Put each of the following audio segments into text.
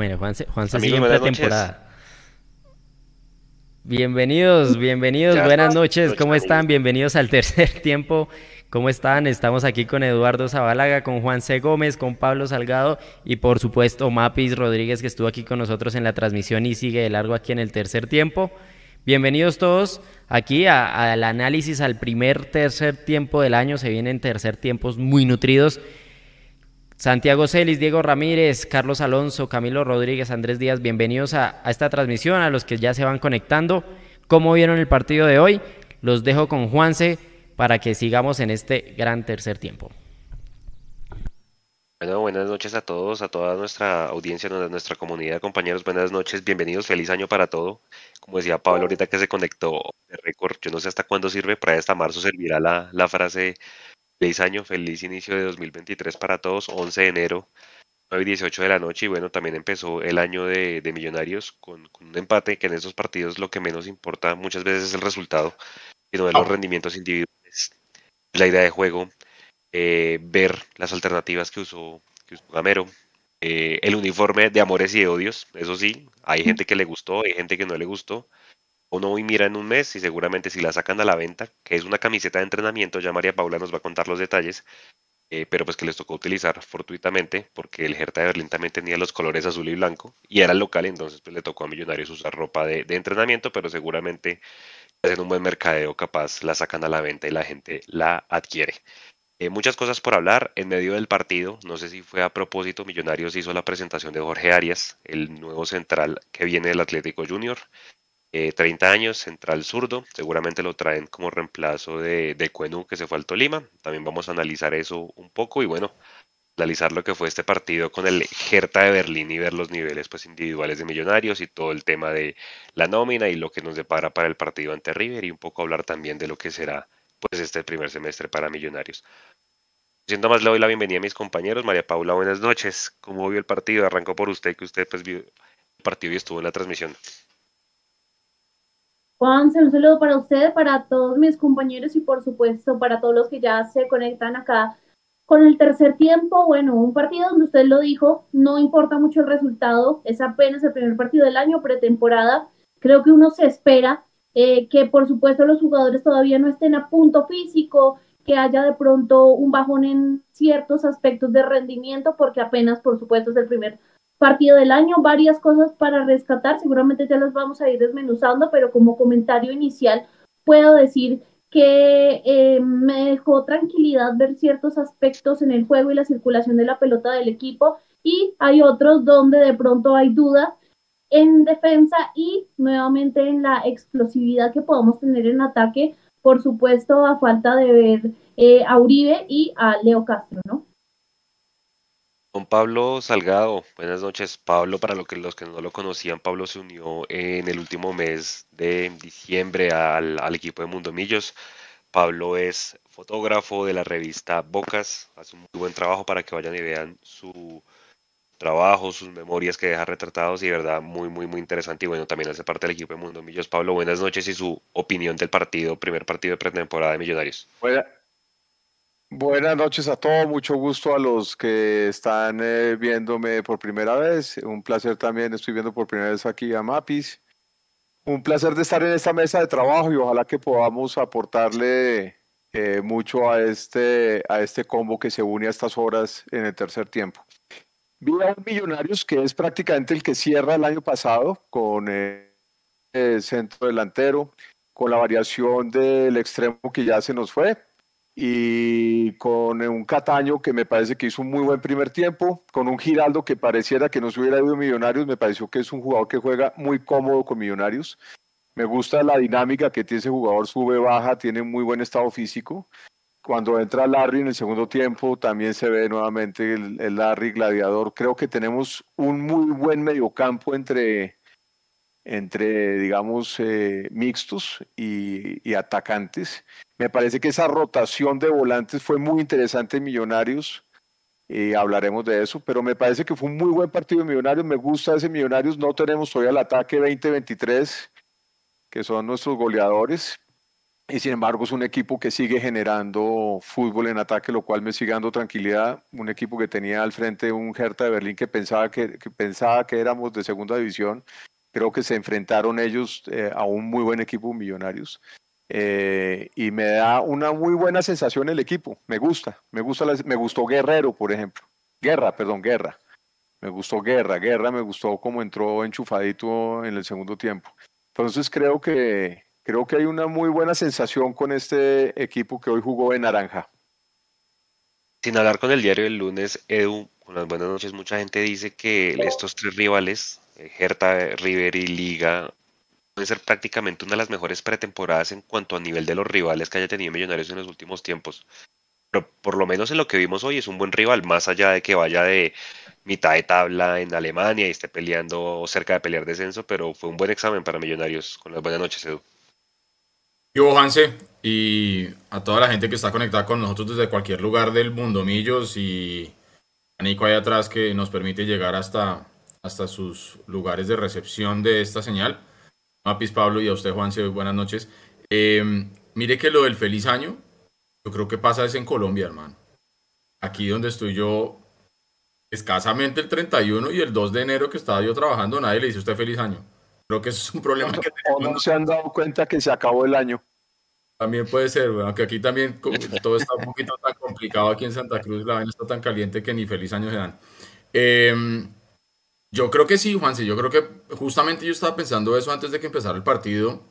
Bueno, Juan Juanse sigue en pretemporada. Bienvenidos, bienvenidos, buenas noches, ¿cómo están? Bienvenidos al tercer tiempo. ¿Cómo están? Estamos aquí con Eduardo Zabalaga, con Juan C. Gómez, con Pablo Salgado y por supuesto Mapis Rodríguez que estuvo aquí con nosotros en la transmisión y sigue de largo aquí en el tercer tiempo. Bienvenidos todos aquí al análisis al primer tercer tiempo del año. Se vienen tercer tiempos muy nutridos. Santiago Celis, Diego Ramírez, Carlos Alonso, Camilo Rodríguez, Andrés Díaz, bienvenidos a, esta transmisión, a los que ya se van conectando. ¿Cómo vieron el partido de hoy? Los dejo con Juanse para que sigamos en este gran tercer tiempo. Bueno, buenas noches a todos, a toda nuestra audiencia, a nuestra comunidad, compañeros, buenas noches, bienvenidos, feliz año para todo. Como decía Pablo ahorita que se conectó de récord, yo no sé hasta cuándo sirve, para hasta marzo servirá la, la frase feliz año, feliz inicio de 2023 para todos, 11 de enero, 9 y 18 de la noche, y bueno, también empezó el año de, Millonarios con, un empate, que en esos partidos lo que menos importa muchas veces es el resultado, sino de los rendimientos individuales, la idea de juego, eh, ver las alternativas que usó, que Gamero, eh, el uniforme de amores y de odios, eso sí, hay gente que le gustó, hay gente que no le gustó. Uno hoy mira en un mes y seguramente si la sacan a la venta, que es una camiseta de entrenamiento, ya María Paula nos va a contar los detalles, eh, pero pues que les tocó utilizar fortuitamente porque el Hertha de Berlín también tenía los colores azul y blanco y era local, entonces pues le tocó a Millonarios usar ropa de, de entrenamiento, pero seguramente hacen un buen mercadeo capaz, la sacan a la venta y la gente la adquiere. Eh, muchas cosas por hablar en medio del partido. No sé si fue a propósito, Millonarios hizo la presentación de Jorge Arias, el nuevo central que viene del Atlético Junior. 30 eh, años, central zurdo. Seguramente lo traen como reemplazo de, de que se fue al Tolima. También vamos a analizar eso un poco y bueno, analizar lo que fue este partido con el Hertha de Berlín y ver los niveles pues, individuales de Millonarios y todo el tema de la nómina y lo que nos depara para el partido ante River y un poco hablar también de lo que será pues este primer semestre para Millonarios. Siendo más, le doy la bienvenida a mis compañeros. María Paula, buenas noches. ¿Cómo vio el partido? Arrancó por usted, que usted pues vio el partido y estuvo en la transmisión. Juan, un saludo para usted, para todos mis compañeros y por supuesto para todos los que ya se conectan acá con el tercer tiempo. Bueno, un partido donde usted lo dijo, no importa mucho el resultado, es apenas el primer partido del año, pretemporada. Creo que uno se espera eh, que por supuesto los jugadores todavía no estén a punto físico, que haya de pronto un bajón en ciertos aspectos de rendimiento, porque apenas por supuesto es el primer partido del año, varias cosas para rescatar, seguramente ya las vamos a ir desmenuzando, pero como comentario inicial puedo decir que eh, me dejó tranquilidad ver ciertos aspectos en el juego y la circulación de la pelota del equipo y hay otros donde de pronto hay dudas en defensa y nuevamente en la explosividad que podamos tener en ataque, por supuesto, a falta de ver eh, a Uribe y a Leo Castro, ¿no? Don Pablo Salgado, buenas noches. Pablo, para lo que, los que no lo conocían, Pablo se unió en el último mes de diciembre al, equipo de Mundo Millos. Pablo es fotógrafo de la revista Bocas, hace un muy buen trabajo para que vayan y vean su, trabajo, sus memorias que deja retratados y verdad muy, muy, muy interesante. Y bueno, también hace parte del equipo de Mundo Millos. Pablo, buenas noches y su opinión del partido, primer partido de pretemporada de Millonarios. buenas noches a todos, mucho gusto a los que están eh, viéndome por primera vez. Un placer también, estoy viendo por primera vez aquí a Mapis. Un placer de estar en esta mesa de trabajo y ojalá que podamos aportarle eh, mucho a este, a este combo que se une a estas horas en el tercer tiempo. Vi a Millonarios, que es prácticamente el que cierra el año pasado con el centro delantero, con la variación del extremo que ya se nos fue, y con un Cataño que me parece que hizo un muy buen primer tiempo, con un Giraldo que pareciera que no se hubiera ido Millonarios, me pareció que es un jugador que juega muy cómodo con Millonarios. Me gusta la dinámica que tiene ese jugador, sube, baja, tiene muy buen estado físico. Cuando entra Larry en el segundo tiempo, también se ve nuevamente el, Larry gladiador. Creo que tenemos un muy buen mediocampo entre, entre digamos, eh, mixtos y, atacantes. Me parece que esa rotación de volantes fue muy interesante en Millonarios. Y hablaremos de eso, pero me parece que fue un muy buen partido de Millonarios. Me gusta ese Millonarios. No tenemos todavía el ataque 2023, que son nuestros goleadores, y sin embargo es un equipo que sigue generando fútbol en ataque, lo cual me sigue dando tranquilidad. Un equipo que tenía al frente un Hertha de Berlín que pensaba que, pensaba que éramos de segunda división. Creo que se enfrentaron ellos eh, a un muy buen equipo Millonarios. Eh, y me da una muy buena sensación el equipo. Me gusta, me gusta, me gustó Guerrero, por ejemplo. Guerra, perdón, Guerra. Me gustó Guerra, Guerra me gustó cómo entró enchufadito en el segundo tiempo. Entonces creo que, creo que hay una muy buena sensación con este equipo que hoy jugó en naranja. Sin hablar con el diario del lunes, Edu, con las buenas noches, mucha gente dice que estos tres rivales, eh, Hertha, River y Liga, pueden ser prácticamente una de las mejores pretemporadas en cuanto a nivel de los rivales que haya tenido Millonarios en los últimos tiempos. Pero por lo menos en lo que vimos hoy es un buen rival, más allá de que vaya de mitad de tabla en Alemania y esté peleando cerca de pelear descenso, pero fue un buen examen para Millonarios. Con las buenas noches, Edu. Yo, Hanse, y a toda la gente que está conectada con nosotros desde cualquier lugar del mundo, Millos, y a Nico ahí atrás que nos permite llegar hasta, hasta sus lugares de recepción de esta señal. Mapis Pablo y a usted, Juanse, buenas noches. Em, mire que lo del feliz año, yo creo que pasa es en Colombia, hermano. Aquí donde estoy yo, escasamente el 31 y el 2 de enero que estaba yo trabajando, nadie le dice usted feliz año. Creo que es un problema que no se han dado cuenta que se acabó el año. También puede ser, aunque aquí también todo está un poquito tan complicado aquí en Santa Cruz, la vaina está tan caliente que ni feliz año se dan. Em, yo creo que sí, Juanse, yo creo que justamente yo estaba pensando eso antes de que empezara el partido.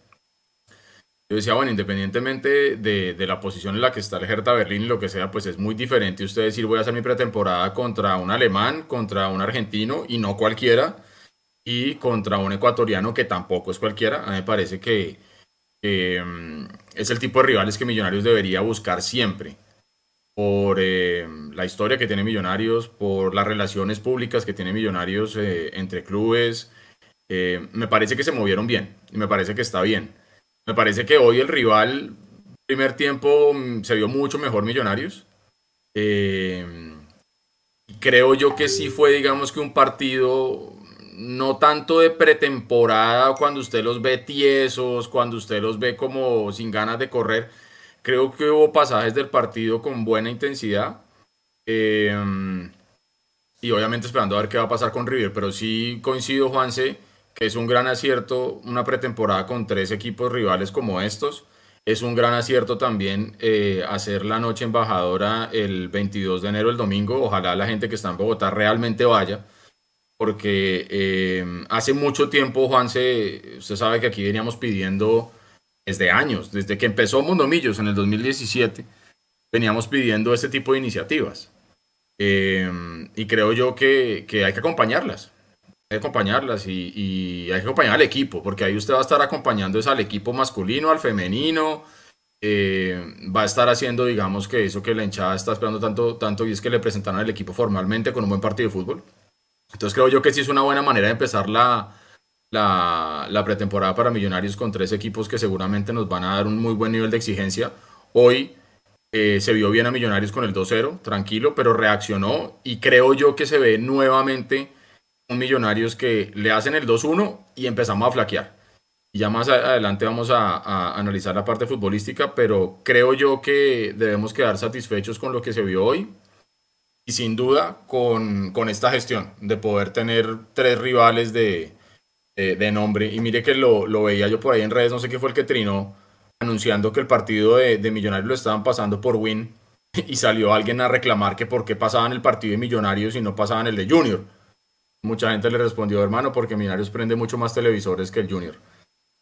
Yo decía, bueno, independientemente de, de, la posición en la que está el Hertha Berlín y lo que sea, pues es muy diferente usted decir voy a hacer mi pretemporada contra un alemán, contra un argentino y no cualquiera, y contra un ecuatoriano que tampoco es cualquiera. A mí me parece que mm, es el tipo de rivales que Millonarios debería buscar siempre. Por eh, la historia que tiene Millonarios, por las relaciones públicas que tiene Millonarios eh, entre clubes. Eh, me parece que se movieron bien y me parece que está bien. Me parece que hoy el rival, primer tiempo, mm, se vio mucho mejor Millonarios. creo yo que sí fue, digamos que un partido no tanto de pretemporada cuando usted los ve tiesos, cuando usted los ve como sin ganas de correr. Creo que hubo pasajes del partido con buena intensidad. Em, y obviamente esperando a ver qué va a pasar con River, pero sí coincido, Juanse, que es un gran acierto una pretemporada con tres equipos rivales como estos. Es un gran acierto también eh, hacer la noche embajadora el 22 de enero, el domingo. Ojalá la gente que está en Bogotá realmente vaya porque eh, hace mucho tiempo, Juanse, usted sabe que aquí veníamos pidiendo desde años, desde que empezó Mundomillos en el 2017, veníamos pidiendo este tipo de iniciativas. Eh, y creo yo que, hay que acompañarlas, hay que acompañarlas y, hay que acompañar al equipo, porque ahí usted va a estar acompañando es al equipo masculino, al femenino, eh, va a estar haciendo, digamos, que eso que la hinchada está esperando tanto, tanto y es que le presentaron al equipo formalmente con un buen partido de fútbol. Entonces creo yo que sí es una buena manera de empezar la, la, pretemporada para Millonarios con tres equipos que seguramente nos van a dar un muy buen nivel de exigencia. Hoy eh, se vio bien a Millonarios con el 2-0, tranquilo, pero reaccionó y creo yo que se ve nuevamente un Millonarios que le hacen el 2-1 y empezamos a flaquear. Ya más adelante vamos a, a, analizar la parte futbolística, pero creo yo que debemos quedar satisfechos con lo que se vio hoy y sin duda con, con, esta gestión de poder tener tres rivales de, de, nombre. Y mire que lo, veía yo por ahí en redes, no sé qué fue el que trinó, anunciando que el partido de, Millonarios lo estaban pasando por Win y salió alguien a reclamar que por qué pasaban el partido de Millonarios y no pasaban el de Junior. Mucha gente le respondió, hermano, porque Millonarios prende mucho más televisores que el Junior.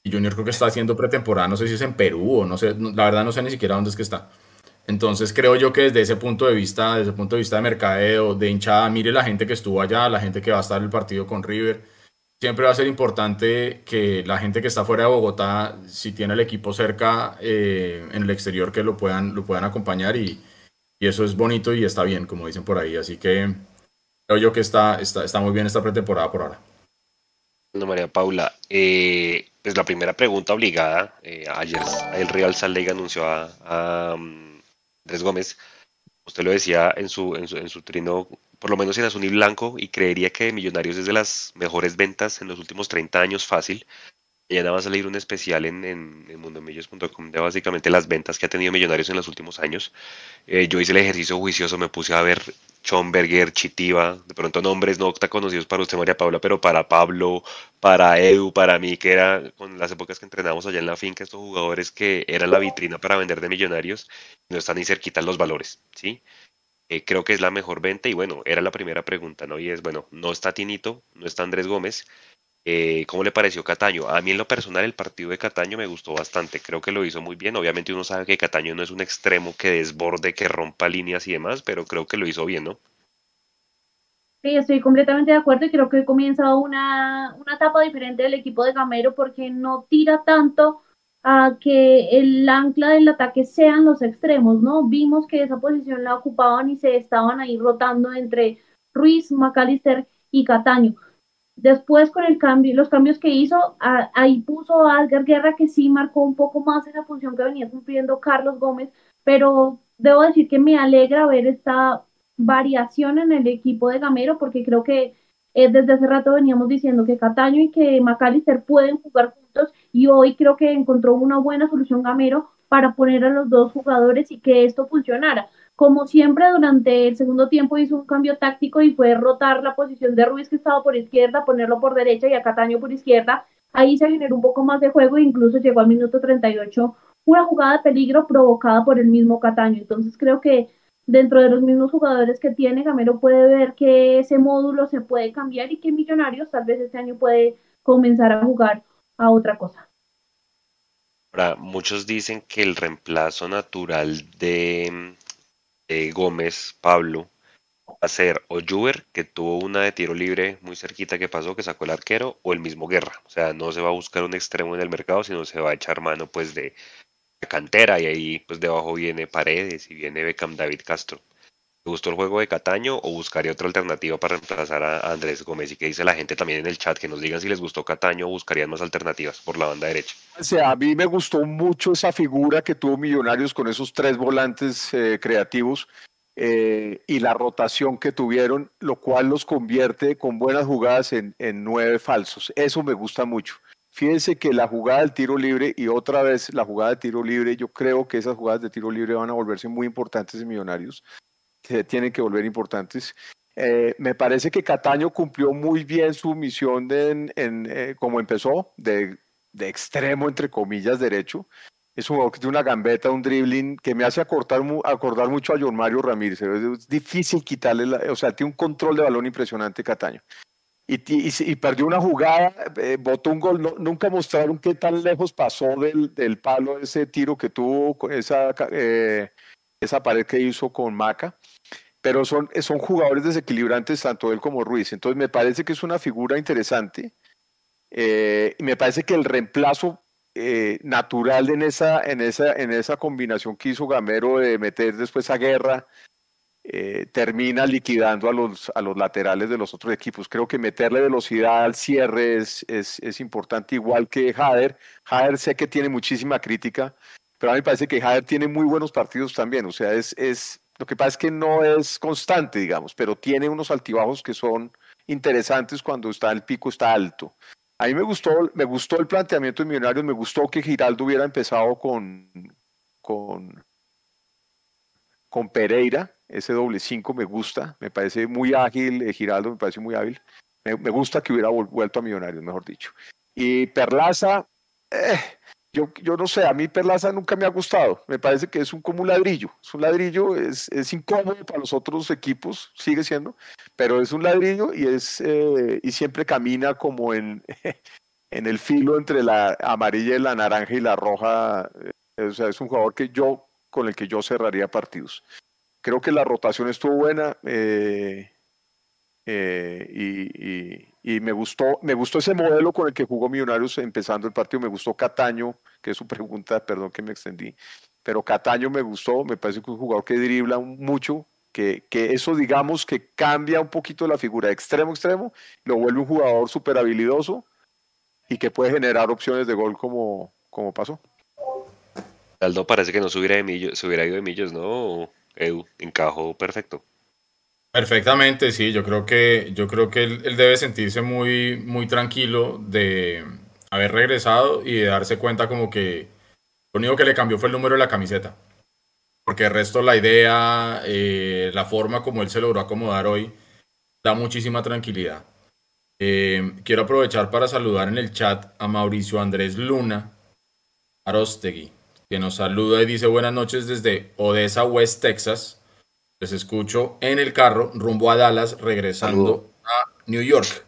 Y Junior creo que está haciendo pretemporada, no sé si es en Perú o no sé, la verdad no sé ni siquiera dónde es que está. Entonces creo yo que desde ese punto de vista, desde el punto de vista de mercadeo, de hinchada, mire la gente que estuvo allá, la gente que va a estar el partido con River. Siempre va a ser importante que la gente que está fuera de Bogotá, si tiene el equipo cerca eh, en el exterior, que lo puedan, lo puedan acompañar y, y, eso es bonito y está bien, como dicen por ahí. Así que creo yo que está, está, está muy bien esta pretemporada por ahora. María Paula, eh, pues la primera pregunta obligada, eh, ayer el Real Salt Lake anunció a Andrés Gómez, usted lo decía en su, en su, trino, por lo menos en azul y blanco, y creería que Millonarios es de las mejores ventas en los últimos 30 años fácil. Mañana va a salir un especial en, en, en mundomillos.com de básicamente las ventas que ha tenido Millonarios en los últimos años. Eh, yo hice el ejercicio juicioso, me puse a ver Schomberger, Chitiva, de pronto nombres no tan conocidos para usted, María Paula, pero para Pablo, para Edu, para mí, que era con las épocas que entrenamos allá en la finca, estos jugadores que eran la vitrina para vender de Millonarios, no están ni cerquita los valores, ¿sí? Eh, creo que es la mejor venta y bueno, era la primera pregunta, ¿no? Y es, bueno, no está Tinito, no está Andrés Gómez, eh, ¿Cómo le pareció Cataño? A mí en lo personal el partido de Cataño me gustó bastante, creo que lo hizo muy bien. Obviamente uno sabe que Cataño no es un extremo que desborde, que rompa líneas y demás, pero creo que lo hizo bien, ¿no? Sí, estoy completamente de acuerdo y creo que comienza una, una etapa diferente del equipo de Gamero porque no tira tanto a que el ancla del ataque sean los extremos, ¿no? Vimos que esa posición la ocupaban y se estaban ahí rotando entre Ruiz, McAllister y Cataño Después con el cambio, los cambios que hizo, ahí puso a Algar Guerra que sí marcó un poco más esa función que venía cumpliendo Carlos Gómez, pero debo decir que me alegra ver esta variación en el equipo de Gamero porque creo que eh, desde hace rato veníamos diciendo que Cataño y que McAllister pueden jugar juntos y hoy creo que encontró una buena solución Gamero para poner a los dos jugadores y que esto funcionara. Como siempre, durante el segundo tiempo hizo un cambio táctico y fue rotar la posición de Ruiz, que estaba por izquierda, ponerlo por derecha y a Cataño por izquierda. Ahí se generó un poco más de juego e incluso llegó al minuto 38 una jugada de peligro provocada por el mismo Cataño. Entonces creo que dentro de los mismos jugadores que tiene, Gamero puede ver que ese módulo se puede cambiar y que Millonarios tal vez este año puede comenzar a jugar a otra cosa. Ahora, muchos dicen que el reemplazo natural de Gómez, Pablo, va a ser o Juber, que tuvo una de tiro libre muy cerquita que pasó, que sacó el arquero, o el mismo Guerra. O sea, no se va a buscar un extremo en el mercado, sino se va a echar mano pues de la cantera y ahí pues debajo viene Paredes y viene Beckham David Castro. ¿Te gustó el juego de Cataño o buscaría otra alternativa para reemplazar a Andrés Gómez? Y que dice la gente también en el chat que nos digan si les gustó Cataño o buscarían más alternativas por la banda derecha. O sea, a mí me gustó mucho esa figura que tuvo Millonarios con esos tres volantes eh, creativos eh, y la rotación que tuvieron, lo cual los convierte con buenas jugadas en, en nueve falsos. Eso me gusta mucho. Fíjense que la jugada del tiro libre y otra vez la jugada de tiro libre, yo creo que esas jugadas de tiro libre van a volverse muy importantes en Millonarios se tienen que volver importantes. Eh, me parece que Cataño cumplió muy bien su misión de, en, eh, como empezó, de, de, extremo, entre comillas, derecho. Es un jugador que tiene una gambeta, un dribbling que me hace acordar, acordar mucho a John Mario Ramírez. Es difícil quitarle, la, o sea, tiene un control de balón impresionante Cataño. Y, y, y perdió una jugada, eh, botó un gol. No, nunca mostraron qué tan lejos pasó del, del palo ese tiro que tuvo, esa, eh, esa pared que hizo con Maca pero son, son jugadores desequilibrantes tanto él como Ruiz. Entonces me parece que es una figura interesante. Eh, y me parece que el reemplazo eh, natural en esa, en, esa, en esa combinación que hizo Gamero de meter después a guerra eh, termina liquidando a los, a los laterales de los otros equipos. Creo que meterle velocidad al cierre es, es, es importante, igual que Jader. Jader sé que tiene muchísima crítica, pero a mí me parece que Jader tiene muy buenos partidos también. O sea, es, es, lo que pasa es que no es constante, digamos, pero tiene unos altibajos que son interesantes cuando está el pico está alto. A mí me gustó, me gustó el planteamiento de Millonarios, me gustó que Giraldo hubiera empezado con, con, con Pereira, ese doble cinco me gusta, me parece muy ágil, eh, Giraldo me parece muy hábil. Me, me, gusta que hubiera vuelto a Millonarios, mejor dicho. Y Perlaza, eh, yo, no sé, a mí Perlaza nunca me ha gustado. Me parece que es un como un ladrillo. Es un ladrillo, es, es incómodo para los otros equipos, sigue siendo, pero es un ladrillo y, es, eh, y siempre camina como en, en el filo entre la amarilla y la naranja y la roja. Eh, o sea, es un jugador que yo, con el que yo cerraría partidos. Creo que la rotación estuvo buena. Eh, eh, y, me gustó me gustó ese modelo con el que jugó Millonarios empezando el partido. Me gustó Cataño, que es su pregunta, perdón que me extendí. Pero Cataño me gustó, me parece que es un jugador que dribla mucho, que, que eso digamos que cambia un poquito la figura de extremo extremo, lo vuelve un jugador súper habilidoso y que puede generar opciones de gol como, como pasó. Aldo parece que no se de de millos, ¿no? Edu, encajó perfecto. Perfectamente, sí, yo creo que, yo creo que él, debe sentirse muy, muy tranquilo de haber regresado y de darse cuenta como que lo único que le cambió fue el número de la camiseta. Porque el resto, la idea, eh, la forma como él se logró acomodar hoy, da muchísima tranquilidad. Eh, quiero aprovechar para saludar en el chat a Mauricio Andrés Luna Arostegui, que nos saluda y dice buenas noches desde Odessa, West Texas. Les escucho en el carro rumbo a Dallas, regresando a New York.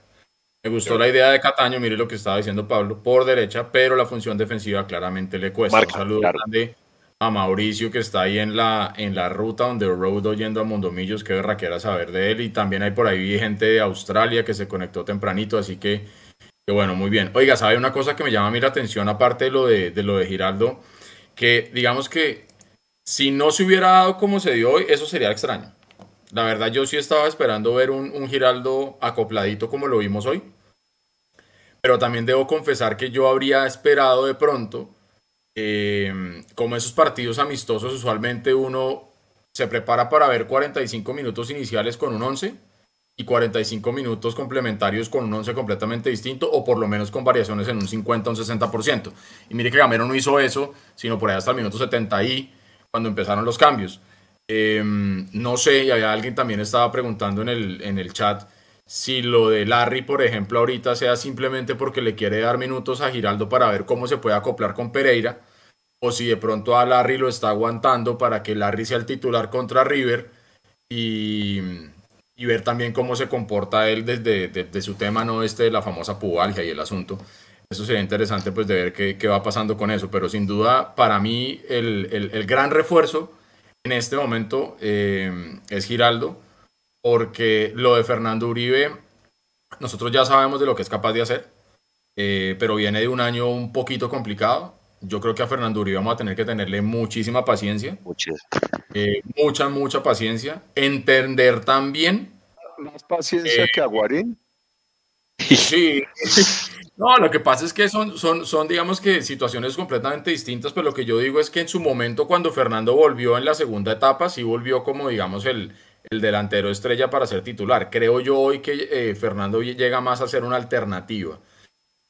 Me gustó la idea de Cataño, mire lo que estaba diciendo Pablo, por derecha, pero la función defensiva claramente le cuesta. Un saludo grande a Mauricio que está ahí en la, en la ruta donde road oyendo a Mondomillos, que raquera saber de él. Y también hay por ahí gente de Australia que se conectó tempranito, así que, que bueno, muy bien. Oiga, ¿sabe una cosa que me llama a mí la atención, aparte de lo de, de lo de Giraldo? Que digamos que si no se hubiera dado como se dio hoy, eso sería extraño. La verdad, yo sí estaba esperando ver un, Giraldo acopladito como lo vimos hoy. Pero también debo confesar que yo habría esperado de pronto, eh, como esos partidos amistosos, usualmente uno se prepara para ver 45 minutos iniciales con un 11 y 45 minutos complementarios con un 11 completamente distinto o por lo menos con variaciones en un 50 o un 60%. Y mire que Gamero no hizo eso, sino por ahí hasta el minuto 70 y cuando empezaron los cambios. Em, no sé, y había alguien también estaba preguntando en el, en el chat si lo de Larry, por ejemplo, ahorita sea simplemente porque le quiere dar minutos a Giraldo para ver cómo se puede acoplar con Pereira, o si de pronto a Larry lo está aguantando para que Larry sea el titular contra River y, y ver también cómo se comporta él desde de, su tema, no este de la famosa pubalgia y el asunto. Eso sería interesante pues de ver qué, qué va pasando con eso, pero sin duda para mí el, el, el gran refuerzo en este momento eh, es Giraldo, porque lo de Fernando Uribe, nosotros ya sabemos de lo que es capaz de hacer, eh, pero viene de un año un poquito complicado. Yo creo que a Fernando Uribe vamos a tener que tenerle muchísima paciencia. Eh, mucha, mucha paciencia. Entender también. Más paciencia que a Guarín. Sí, no, lo que pasa es que son, son, son, digamos que situaciones completamente distintas, pero lo que yo digo es que en su momento cuando Fernando volvió en la segunda etapa, sí volvió como, digamos, el, el delantero estrella para ser titular. Creo yo hoy que eh, Fernando llega más a ser una alternativa.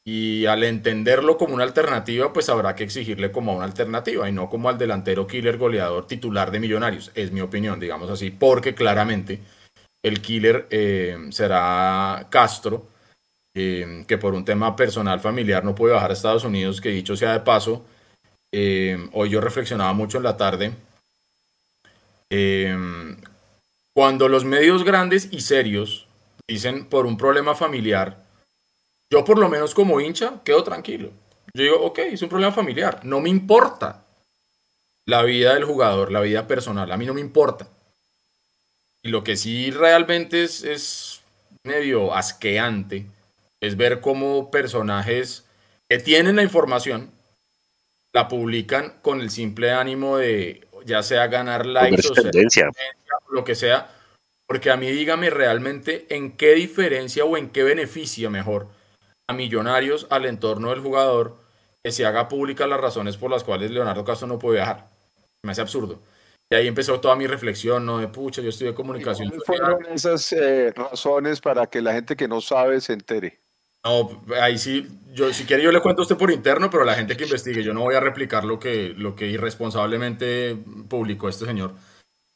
Y al entenderlo como una alternativa, pues habrá que exigirle como una alternativa y no como al delantero killer goleador titular de Millonarios. Es mi opinión, digamos así, porque claramente el killer eh, será Castro Em, que por un tema personal familiar no puede bajar a Estados Unidos, que dicho sea de paso, em, hoy yo reflexionaba mucho en la tarde. Em, cuando los medios grandes y serios dicen por un problema familiar, yo por lo menos como hincha quedo tranquilo. Yo digo, ok, es un problema familiar, no me importa la vida del jugador, la vida personal, a mí no me importa. Y lo que sí realmente es, es medio asqueante es ver cómo personajes que tienen la información la publican con el simple ánimo de ya sea ganar likes o sea, lo que sea, porque a mí dígame realmente en qué diferencia o en qué beneficia mejor a Millonarios al entorno del jugador que se haga pública las razones por las cuales Leonardo Castro no puede viajar. Me hace absurdo. Y ahí empezó toda mi reflexión, ¿no? De pucha, yo estoy de comunicación. ¿Cuáles fueron esas eh, razones para que la gente que no sabe se entere? No, ahí sí, yo si quiere yo le cuento a usted por interno, pero la gente que investigue, yo no voy a replicar lo que, lo que irresponsablemente publicó este señor.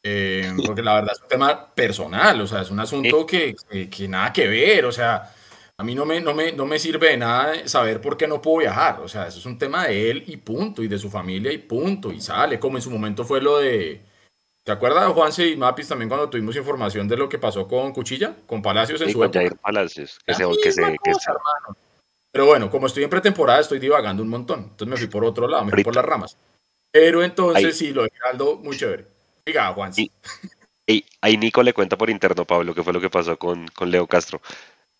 Eh, porque la verdad es un tema personal, o sea, es un asunto que, que, nada que ver, o sea, a mí no me, no, me, no me sirve de nada saber por qué no puedo viajar, o sea, eso es un tema de él y punto, y de su familia y punto, y sale, como en su momento fue lo de, ¿Se acuerda, Juanse y Mapis, también cuando tuvimos información de lo que pasó con Cuchilla, con Palacios en su época? Palacios, que se, que se, Pero bueno, como estoy en pretemporada, estoy divagando un montón. Entonces me fui por otro lado, me fui por las ramas. Pero entonces sí, lo de Aldo, muy chévere. Diga, Juanse. Y, ahí Nico le cuenta por interno, Pablo, qué fue lo que pasó con, con Leo Castro.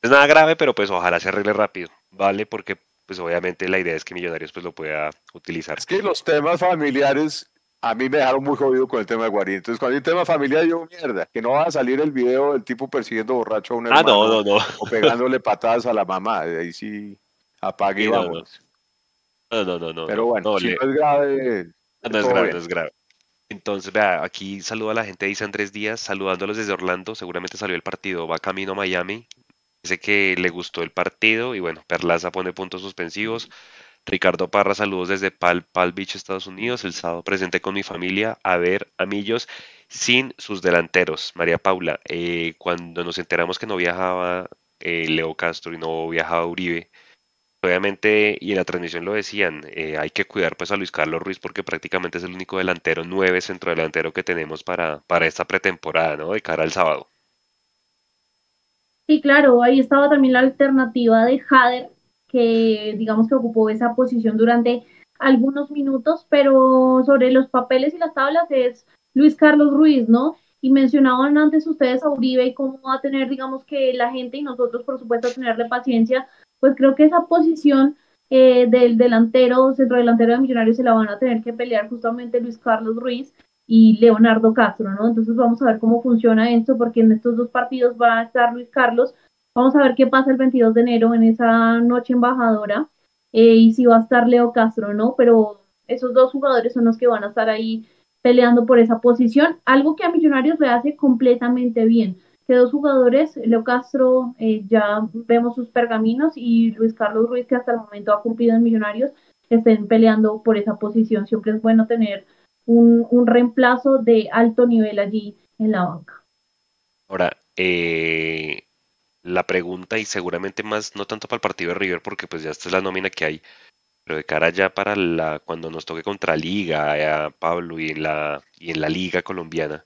Es nada grave, pero pues ojalá se arregle rápido, ¿vale? Porque pues obviamente la idea es que Millonarios pues lo pueda utilizar. Es que los temas familiares a mí me dejaron muy jodido con el tema de Guarín. Entonces, cuando hay un tema familiar, yo, mierda, que no va a salir el video del tipo persiguiendo borracho a un hermano. Ah, no, no, no. O pegándole patadas a la mamá. Ahí sí, apague y vamos. No, no, no, no. Pero bueno, si no es grave. No es grave, no es grave. Entonces, vea, aquí saluda a la gente, dice Andrés Díaz, saludándolos desde Orlando. Seguramente salió el partido, va camino a Miami. Dice que le gustó el partido y bueno, Perlaza pone puntos suspensivos. Ricardo Parra, saludos desde Pal, Palm Beach, Estados Unidos. El sábado presente con mi familia a ver a Millos sin sus delanteros. María Paula, eh, cuando nos enteramos que no viajaba eh, Leo Castro y no viajaba Uribe, obviamente, y en la transmisión lo decían, eh, hay que cuidar pues a Luis Carlos Ruiz porque prácticamente es el único delantero, nueve centro delantero que tenemos para, para esta pretemporada, ¿no? De cara al sábado. Sí, claro, ahí estaba también la alternativa de Jader, que digamos que ocupó esa posición durante algunos minutos, pero sobre los papeles y las tablas es Luis Carlos Ruiz, ¿no? Y mencionaban antes ustedes a Uribe y cómo va a tener, digamos que la gente y nosotros, por supuesto, tenerle paciencia, pues creo que esa posición eh, del delantero, centro delantero de Millonarios se la van a tener que pelear justamente Luis Carlos Ruiz y Leonardo Castro, ¿no? Entonces vamos a ver cómo funciona esto, porque en estos dos partidos va a estar Luis Carlos, Vamos a ver qué pasa el 22 de enero en esa noche embajadora eh, y si va a estar Leo Castro, ¿no? Pero esos dos jugadores son los que van a estar ahí peleando por esa posición, algo que a Millonarios le hace completamente bien. Que dos jugadores, Leo Castro, eh, ya vemos sus pergaminos y Luis Carlos Ruiz, que hasta el momento ha cumplido en Millonarios, estén peleando por esa posición. Siempre es bueno tener un, un reemplazo de alto nivel allí en la banca. Ahora, eh, la pregunta y seguramente más, no tanto para el partido de River, porque pues ya esta es la nómina que hay, pero de cara ya para la, cuando nos toque contra Liga, a Pablo, y en la, y en la Liga colombiana,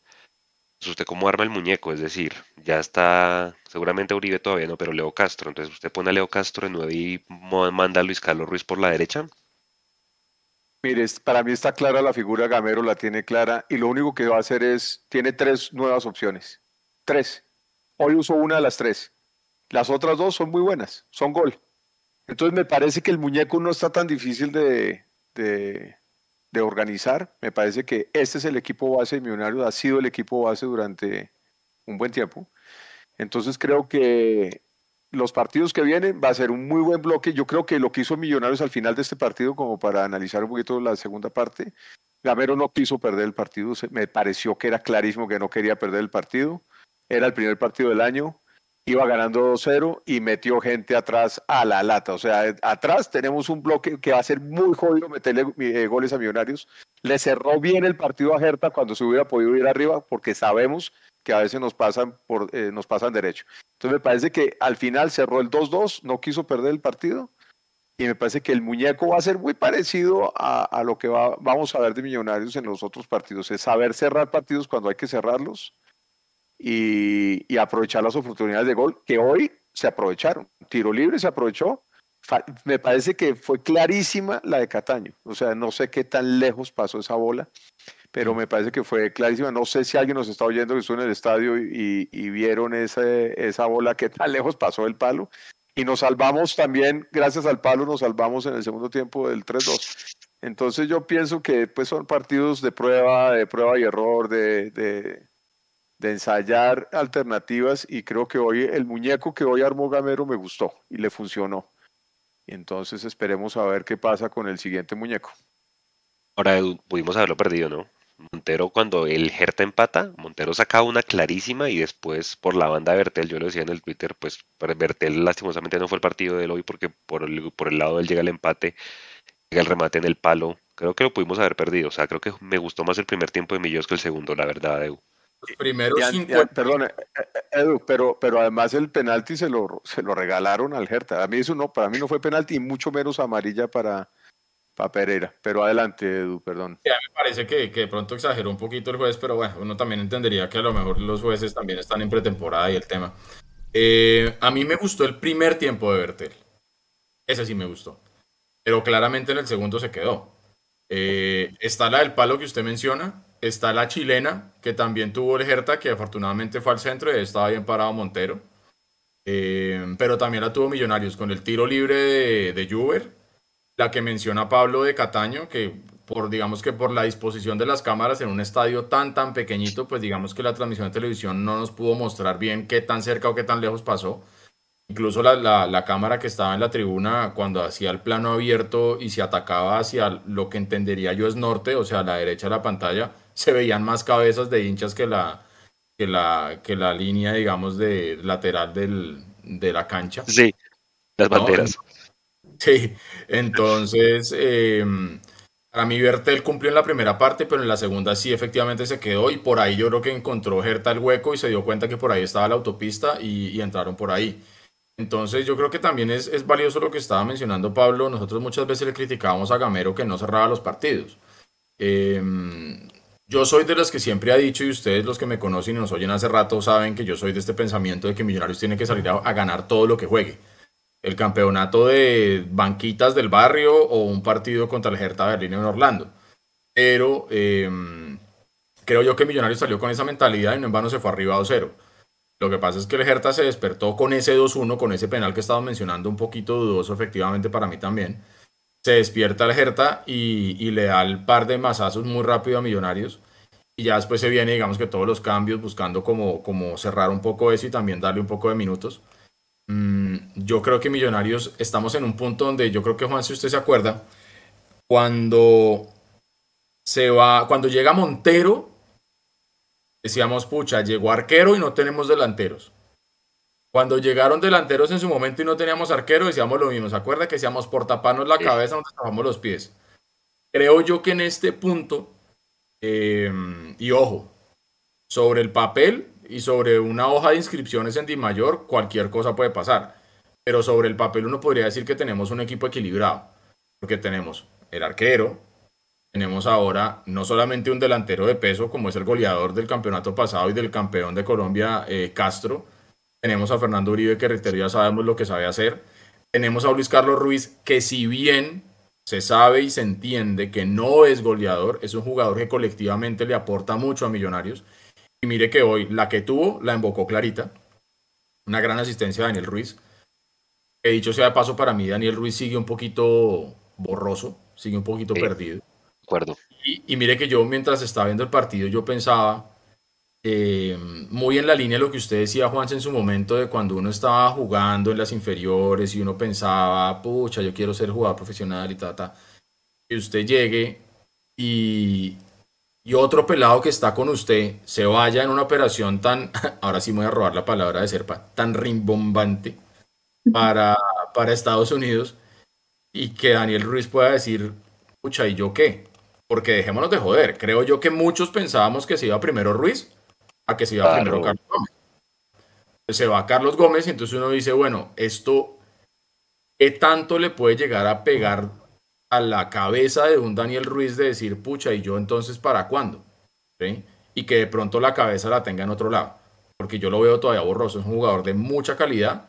pues usted cómo arma el muñeco, es decir, ya está, seguramente Uribe todavía no, pero Leo Castro, entonces usted pone a Leo Castro en 9 y manda a Luis Carlos Ruiz por la derecha. Mire, para mí está clara la figura, Gamero la tiene clara y lo único que va a hacer es, tiene tres nuevas opciones, tres. Hoy uso una de las tres las otras dos son muy buenas, son gol. Entonces me parece que el muñeco no está tan difícil de, organizar. Me parece que este es el equipo base de Millonarios, ha sido el equipo base durante un buen tiempo. Entonces creo que los partidos que vienen va a ser un muy buen bloque. Yo creo que lo que hizo Millonarios al final de este partido, como para analizar un poquito la segunda parte, Gamero no quiso perder el partido. Me pareció que era clarísimo que no quería perder el partido. Era el primer partido del año iba ganando 2-0 y metió gente atrás a la lata. O sea, atrás tenemos un bloque que va a ser muy jodido meterle eh, goles a Millonarios. Le cerró bien el partido a Herta cuando se hubiera podido ir arriba, porque sabemos que a veces nos pasan, por, eh, nos pasan derecho. Entonces me parece que al final cerró el 2-2, no quiso perder el partido. Y me parece que el muñeco va a ser muy parecido a, a lo que va, vamos a ver de Millonarios en los otros partidos. Es saber cerrar partidos cuando hay que cerrarlos y, aprovechar las oportunidades de gol que hoy se aprovecharon. Tiro libre se aprovechó. Me parece que fue clarísima la de Cataño. O sea, no sé qué tan lejos pasó esa bola, pero me parece que fue clarísima. No sé si alguien nos está oyendo que estuvo en el estadio y, vieron esa bola, qué tan lejos pasó el palo. Y nos salvamos también, gracias al palo, nos salvamos en el segundo tiempo del 3-2. Entonces yo pienso que pues son partidos de prueba, de prueba y error, de, de ensayar alternativas y creo que hoy el muñeco que hoy armó Gamero me gustó y le funcionó. Y entonces esperemos a ver qué pasa con el siguiente muñeco. Ahora pudimos haberlo perdido, ¿no? Montero cuando el Herta empata, Montero saca una clarísima y después por la banda de Bertel, yo lo decía en el Twitter, pues Bertel lastimosamente no fue el partido de él hoy porque por el, por el lado de él llega el empate, llega el remate en el palo, creo que lo pudimos haber perdido, o sea, creo que me gustó más el primer tiempo de Millos que el segundo, la verdad, Edu. Primero Perdón, eh, eh, Edu, pero, pero además el penalti se lo, se lo regalaron al Hertha. A mí eso no, para mí no fue penalti y mucho menos amarilla para, para Pereira. Pero adelante, Edu, perdón. Ya me parece que, que, de pronto exageró un poquito el juez, pero bueno, uno también entendería que a lo mejor los jueces también están en pretemporada y el tema. Eh, a mí me gustó el primer tiempo de Bertel. Ese sí me gustó. Pero claramente en el segundo se quedó. está la del palo que usted menciona, Está la chilena, que también tuvo el Herta, que afortunadamente fue al centro y estaba bien parado Montero. Eh, pero también la tuvo Millonarios con el tiro libre de, de Juber. La que menciona Pablo de Cataño, que por digamos que por la disposición de las cámaras en un estadio tan tan pequeñito, pues digamos que la transmisión de televisión no nos pudo mostrar bien qué tan cerca o qué tan lejos pasó. Incluso la, la, cámara que estaba en la tribuna, cuando hacía el plano abierto y se atacaba hacia lo que entendería yo es norte, o sea, a la derecha de la pantalla, se veían más cabezas de hinchas que la, que la, que la línea, digamos, de lateral del, de la cancha. Sí, las banderas. Sí, entonces, em, para mí Bertel cumplió en la primera parte, pero en la segunda sí efectivamente se quedó y por ahí yo creo que encontró Gerta el hueco y se dio cuenta que por ahí estaba la autopista y, entraron por ahí. Entonces yo creo que también es, es, valioso lo que estaba mencionando Pablo. Nosotros muchas veces le criticábamos a Gamero que no cerraba los partidos. Em, yo soy de los que siempre ha dicho, y ustedes los que me conocen y nos oyen hace rato saben que yo soy de este pensamiento de que Millonarios tiene que salir a ganar todo lo que juegue el campeonato de banquitas del barrio o un partido contra el Hertha Berlín en Orlando. Pero em, creo yo que Millonarios salió con esa mentalidad y no en vano se fue arriba a 2-0. Lo que pasa es que el Hertha se despertó con ese 2-1, con ese penal que estaba mencionando, un poquito dudoso efectivamente para mí también. Se despierta el Hertha y, le da el par de masazos muy rápido a Millonarios. Y ya después se viene, digamos que todos los cambios, buscando como, como cerrar un poco eso y también darle un poco de minutos. Mm, yo creo que Millonarios estamos en un punto donde yo creo que Juan, si usted se acuerda, cuando se va, cuando llega Montero, decíamos, pucha, llegó arquero y no tenemos delanteros. Cuando llegaron delanteros en su momento y no teníamos arquero, decíamos lo mismo. ¿Se acuerda que decíamos por taparnos la cabeza donde tapamos los pies? Creo yo que en este punto, eh, y ojo, sobre el papel, y sobre una hoja de inscripciones en Di Mayor, cualquier cosa puede pasar. Pero sobre el papel uno podría decir que tenemos un equipo equilibrado, porque tenemos el arquero, tenemos ahora no solamente un delantero de peso, como es el goleador del campeonato pasado y del campeón de Colombia, eh, Castro, tenemos a Fernando Uribe, que ya sabemos lo que sabe hacer, tenemos a Luis Carlos Ruiz, que si bien se sabe y se entiende que no es goleador, es un jugador que colectivamente le aporta mucho a Millonarios y mire que hoy la que tuvo la invocó Clarita. Una gran asistencia de Daniel Ruiz. He dicho sea de paso, para mí Daniel Ruiz sigue un poquito borroso, sigue un poquito perdido. Acuerdo. Y, mire que yo mientras estaba viendo el partido, yo pensaba, eh, muy en la línea de lo que usted decía, Juan, en su momento de cuando uno estaba jugando en las inferiores y uno pensaba, pucha, yo quiero ser jugador profesional y ta, ta. Que usted llegue y, y otro pelado que está con usted se vaya en una operación tan, ahora sí me voy a robar la palabra de Serpa, tan rimbombante para, para Estados Unidos y que Daniel Ruiz pueda decir, pucha, ¿y yo qué? Porque dejémonos de joder. Creo yo que muchos pensábamos que se iba primero Ruiz a que se iba primero Carlos Gómez. Se va Carlos Gómez y entonces uno dice, bueno, esto, ¿qué tanto le puede llegar a pegar a la cabeza de un Daniel Ruiz de decir, pucha, ¿y yo entonces para cuándo? Y que de pronto la cabeza la tenga en otro lado. Porque yo lo veo todavía borroso, es un jugador de mucha calidad,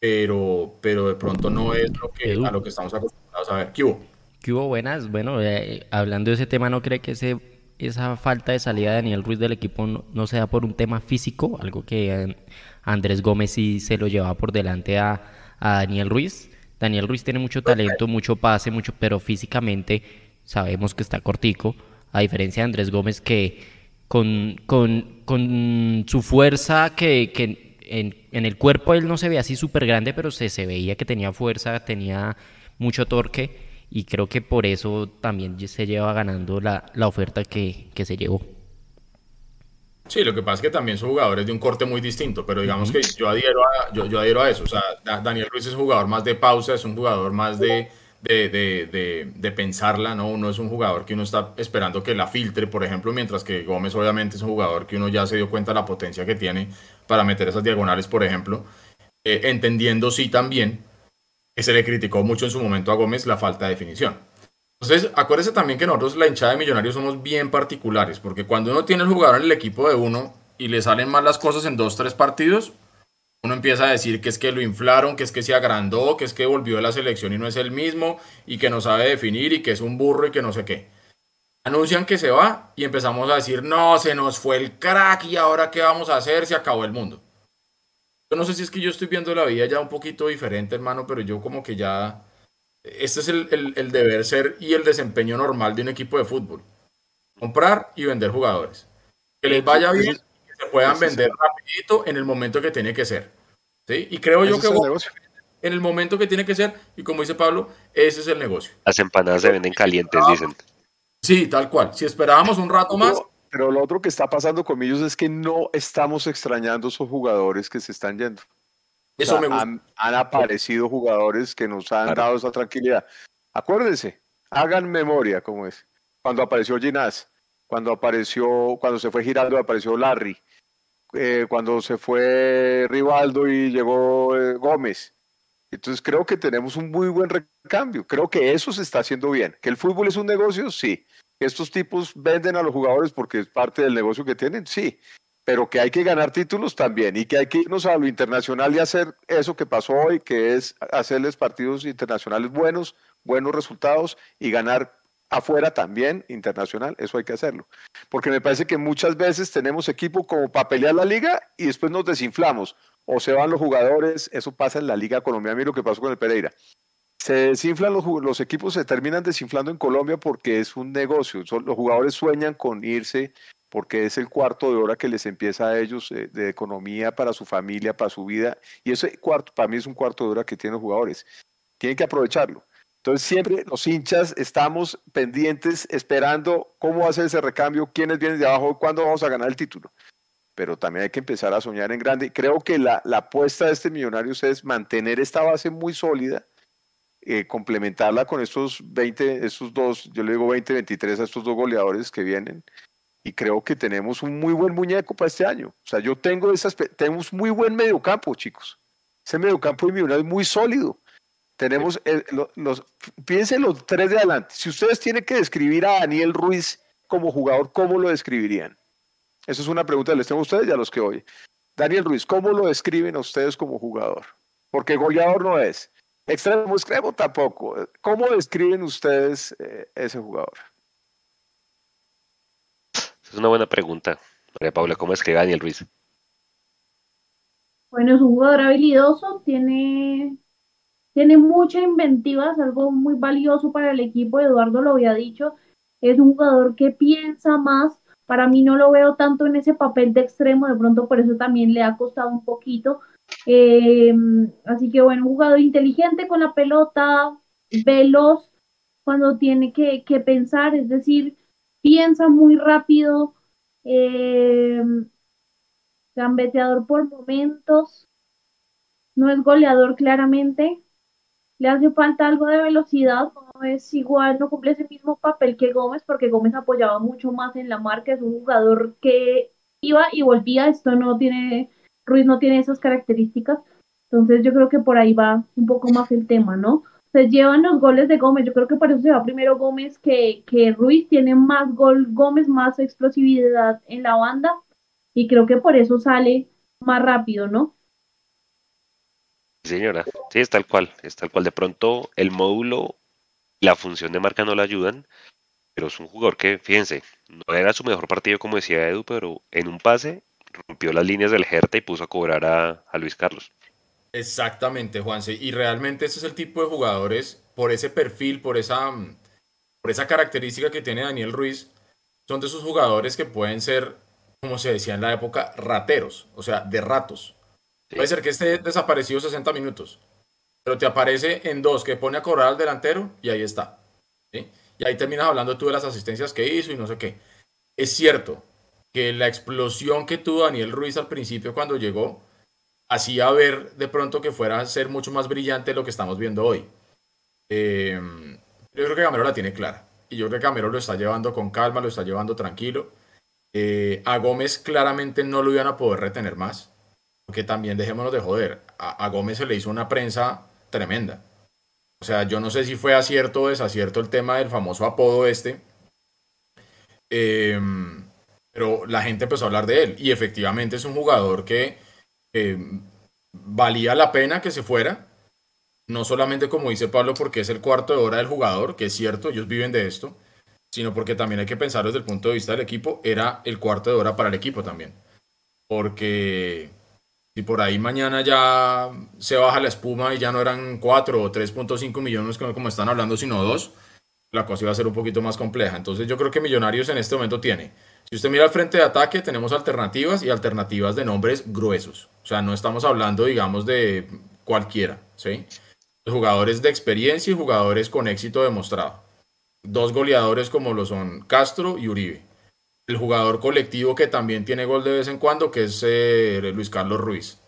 pero, pero de pronto no es lo que, a lo que estamos acostumbrados a ver. ¿Qué hubo? ¿Qué hubo? Buenas. Bueno, eh, hablando de ese tema, ¿no cree que ese, esa falta de salida de Daniel Ruiz del equipo no, no sea por un tema físico? Algo que Andrés Gómez sí se lo llevaba por delante a, a Daniel Ruiz. Daniel Ruiz tiene mucho talento, mucho pase, mucho, pero físicamente sabemos que está cortico, a diferencia de Andrés Gómez que con, con, su fuerza que, que en, en, el cuerpo él no se ve así súper grande, pero se, se veía que tenía fuerza, tenía mucho torque y creo que por eso también se lleva ganando la, la oferta que, que se llevó. Sí, lo que pasa es que también son jugadores de un corte muy distinto, pero digamos que yo adhiero, a, yo, yo, adhiero a eso. O sea, Daniel Ruiz es un jugador más de pausa, es un jugador más de, de, de, de, pensarla, ¿no? Uno es un jugador que uno está esperando que la filtre, por ejemplo, mientras que Gómez obviamente es un jugador que uno ya se dio cuenta de la potencia que tiene para meter esas diagonales, por ejemplo. Eh, entendiendo sí también que se le criticó mucho en su momento a Gómez la falta de definición. Entonces, acuérdese también que nosotros, la hinchada de Millonarios, somos bien particulares, porque cuando uno tiene el jugador en el equipo de uno y le salen mal las cosas en dos, tres partidos, uno empieza a decir que es que lo inflaron, que es que se agrandó, que es que volvió de la selección y no es el mismo, y que no sabe definir, y que es un burro y que no sé qué. Anuncian que se va y empezamos a decir, no, se nos fue el crack y ahora qué vamos a hacer, se acabó el mundo. Yo no sé si es que yo estoy viendo la vida ya un poquito diferente, hermano, pero yo como que ya este es el, deber ser y el desempeño normal de un equipo de fútbol. Comprar y vender jugadores. Que les vaya bien y que se puedan vender rapidito en el momento que tiene que ser. ¿sí? Y creo yo que en el momento que tiene que ser, y como dice Pablo, ese es el negocio. Las empanadas se venden calientes, dicen. Sí, tal cual. Si esperábamos un rato más. Pero lo otro que está pasando con ellos es que no estamos extrañando esos jugadores que se están yendo. Eso me Han, aparecido jugadores que nos han dado esa tranquilidad. Acuérdense, hagan memoria, como es. Cuando apareció Ginás, cuando apareció, cuando se fue Giraldo, apareció Larry, eh, cuando se fue Rivaldo y llegó eh, Gómez. Entonces creo que tenemos un muy buen recambio. Creo que eso se está haciendo bien. ¿Que el fútbol es un negocio? Sí. ¿Que estos tipos venden a los jugadores porque es parte del negocio que tienen? Sí pero que hay que ganar títulos también y que hay que irnos a lo internacional y hacer eso que pasó hoy, que es hacerles partidos internacionales buenos, buenos resultados y ganar afuera también internacional, eso hay que hacerlo. Porque me parece que muchas veces tenemos equipo como para pelear la liga y después nos desinflamos o se van los jugadores, eso pasa en la liga colombiana, mira lo que pasó con el Pereira. Se desinflan los, los equipos, se terminan desinflando en Colombia porque es un negocio. Los jugadores sueñan con irse porque es el cuarto de hora que les empieza a ellos eh, de economía para su familia, para su vida, y ese cuarto, para mí es un cuarto de hora que tienen los jugadores. Tienen que aprovecharlo. Entonces siempre los hinchas estamos pendientes, esperando cómo va a ser ese recambio, quiénes vienen de abajo, cuándo vamos a ganar el título. Pero también hay que empezar a soñar en grande. Creo que la, apuesta de este Millonarios es mantener esta base muy sólida, eh, complementarla con estos 20, estos dos, yo le digo 20, 23 a estos dos goleadores que vienen, y creo que tenemos un muy buen muñeco para este año. O sea, yo tengo esas, tenemos muy buen mediocampo, chicos. Ese mediocampo de es muy sólido. Tenemos, los, piensen los tres de adelante. Si ustedes tienen que describir a Daniel Ruiz como jugador, ¿cómo lo describirían? Esa es una pregunta que les tengo a ustedes y a los que oyen. Daniel Ruiz, ¿cómo lo describen a ustedes como jugador? Porque goleador no es. Extremo, extremo tampoco. ¿Cómo describen ustedes eh, ese jugador? Es una buena pregunta. María Paula, ¿cómo es que Daniel Ruiz? Bueno, es un jugador habilidoso, tiene, tiene mucha inventiva, es algo muy valioso para el equipo, Eduardo lo había dicho, es un jugador que piensa más, para mí no lo veo tanto en ese papel de extremo, de pronto por eso también le ha costado un poquito. Eh, así que bueno, un jugador inteligente con la pelota, veloz cuando tiene que, que pensar, es decir, piensa muy rápido, eh, gambeteador por momentos, no es goleador claramente, le hace falta algo de velocidad, no es igual, no cumple ese mismo papel que Gómez, porque Gómez apoyaba mucho más en la marca, es un jugador que iba y volvía, esto no tiene, Ruiz no tiene esas características, entonces yo creo que por ahí va un poco más el tema, ¿no? se llevan los goles de Gómez. Yo creo que por eso se va primero Gómez que, que Ruiz. Tiene más gol Gómez, más explosividad en la banda. Y creo que por eso sale más rápido, ¿no? Señora, sí, es tal cual. Es tal cual. De pronto el módulo, la función de marca no le ayudan. Pero es un jugador que, fíjense, no era su mejor partido, como decía Edu, pero en un pase rompió las líneas del Jerta y puso a cobrar a, a Luis Carlos. Exactamente, Juanse. Y realmente ese es el tipo de jugadores, por ese perfil, por esa, por esa característica que tiene Daniel Ruiz, son de esos jugadores que pueden ser, como se decía en la época, rateros, o sea, de ratos. Puede ser que esté desaparecido 60 minutos, pero te aparece en dos, que pone a cobrar al delantero y ahí está. Y ahí terminas hablando tú de las asistencias que hizo y no sé qué. Es cierto que la explosión que tuvo Daniel Ruiz al principio cuando llegó, hacía ver de pronto que fuera a ser mucho más brillante lo que estamos viendo hoy. Eh, yo creo que Gamero la tiene clara. Y yo creo que Gamero lo está llevando con calma, lo está llevando tranquilo. Eh, a Gómez claramente no lo iban a poder retener más. Porque también dejémonos de joder. A, Gómez se le hizo una prensa tremenda. O sea, yo no sé si fue acierto o desacierto el tema del famoso apodo este. Eh, pero la gente empezó a hablar de él. Y efectivamente es un jugador que valía la pena que se fuera, no solamente como dice Pablo porque es el cuarto de hora del jugador, que es cierto, ellos viven de esto, sino porque también hay que pensar desde el punto de vista del equipo, era el cuarto de hora para el equipo también. Porque si por ahí mañana ya se baja la espuma y ya no eran 4 o 3.5 millones como están hablando, sino 2, la cosa iba a ser un poquito más compleja. Entonces yo creo que Millonarios en este momento tiene si usted mira al frente de ataque, tenemos alternativas y alternativas de nombres gruesos. O sea, no estamos hablando, digamos, de cualquiera, ¿sí? Jugadores de experiencia y jugadores con éxito demostrado. Dos goleadores como lo son Castro y Uribe. El jugador colectivo que también tiene gol de vez en cuando, que es eh, Luis Carlos Ruiz.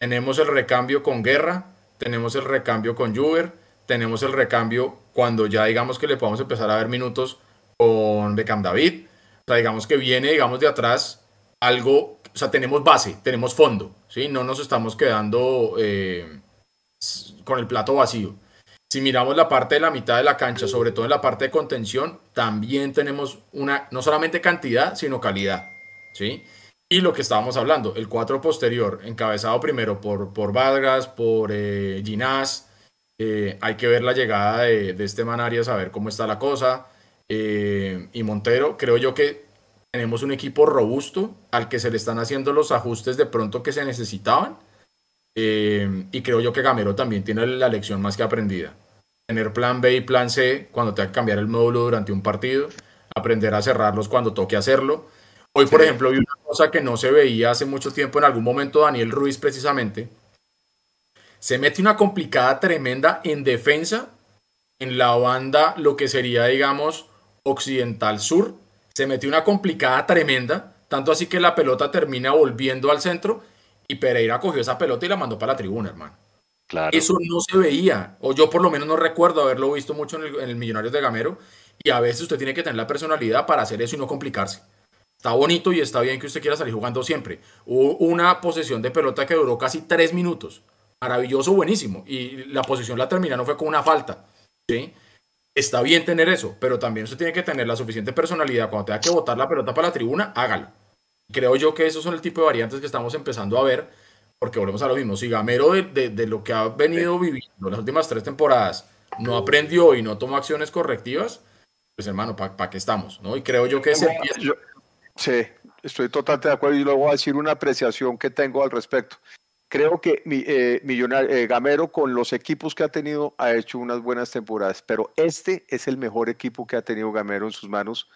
tenemos el recambio con Guerra, tenemos el recambio con Juber, tenemos el recambio cuando ya digamos que le podamos empezar a ver minutos con Beckham David. Sea, digamos que viene, digamos, de atrás algo, o sea, tenemos base, tenemos fondo, ¿sí? No nos estamos quedando eh, con el plato vacío. Si miramos la parte de la mitad de la cancha, sobre todo en la parte de contención, también tenemos una, no solamente cantidad, sino calidad, ¿sí? Y lo que estábamos hablando, el cuatro posterior, encabezado primero por, por Vargas, por eh, Ginás, eh, hay que ver la llegada de, este Manarias, a ver cómo está la cosa. Eh, y Montero, creo yo que tenemos un equipo robusto al que se le están haciendo los ajustes de pronto que se necesitaban. Eh, y creo yo que Gamero también tiene la lección más que aprendida. Tener plan B y plan C cuando tenga que cambiar el módulo durante un partido, aprender a cerrarlos cuando toque hacerlo. Hoy, por ejemplo, vi una cosa que no se veía hace mucho tiempo, en algún momento Daniel Ruiz precisamente, se mete una complicada tremenda en defensa en la banda, lo que sería, digamos, occidental sur, se metió una complicada tremenda, tanto así que la pelota termina volviendo al centro y Pereira cogió esa pelota y la mandó para la tribuna, hermano. Claro. Eso no se veía, o yo por lo menos no recuerdo haberlo visto mucho en el, en el Millonarios de Gamero, y a veces usted tiene que tener la personalidad para hacer eso y no complicarse. Está bonito y está bien que usted quiera salir jugando siempre. Hubo una posesión de pelota que duró casi tres minutos. Maravilloso, buenísimo. Y la posición la termina, no fue con una falta. ¿sí? Está bien tener eso, pero también usted tiene que tener la suficiente personalidad. Cuando tenga que botar la pelota para la tribuna, hágalo. Creo yo que esos son el tipo de variantes que estamos empezando a ver, porque volvemos a lo mismo. Si Gamero, de, de, de lo que ha venido viviendo las últimas tres temporadas, no aprendió y no tomó acciones correctivas, pues hermano, ¿para pa qué estamos? ¿no? Y creo yo que ese... Sí, estoy totalmente de acuerdo y luego voy a decir una apreciación que tengo al respecto creo que mi, eh, Millonario, eh, Gamero con los equipos que ha tenido ha hecho unas buenas temporadas, pero este es el mejor equipo que ha tenido Gamero en sus manos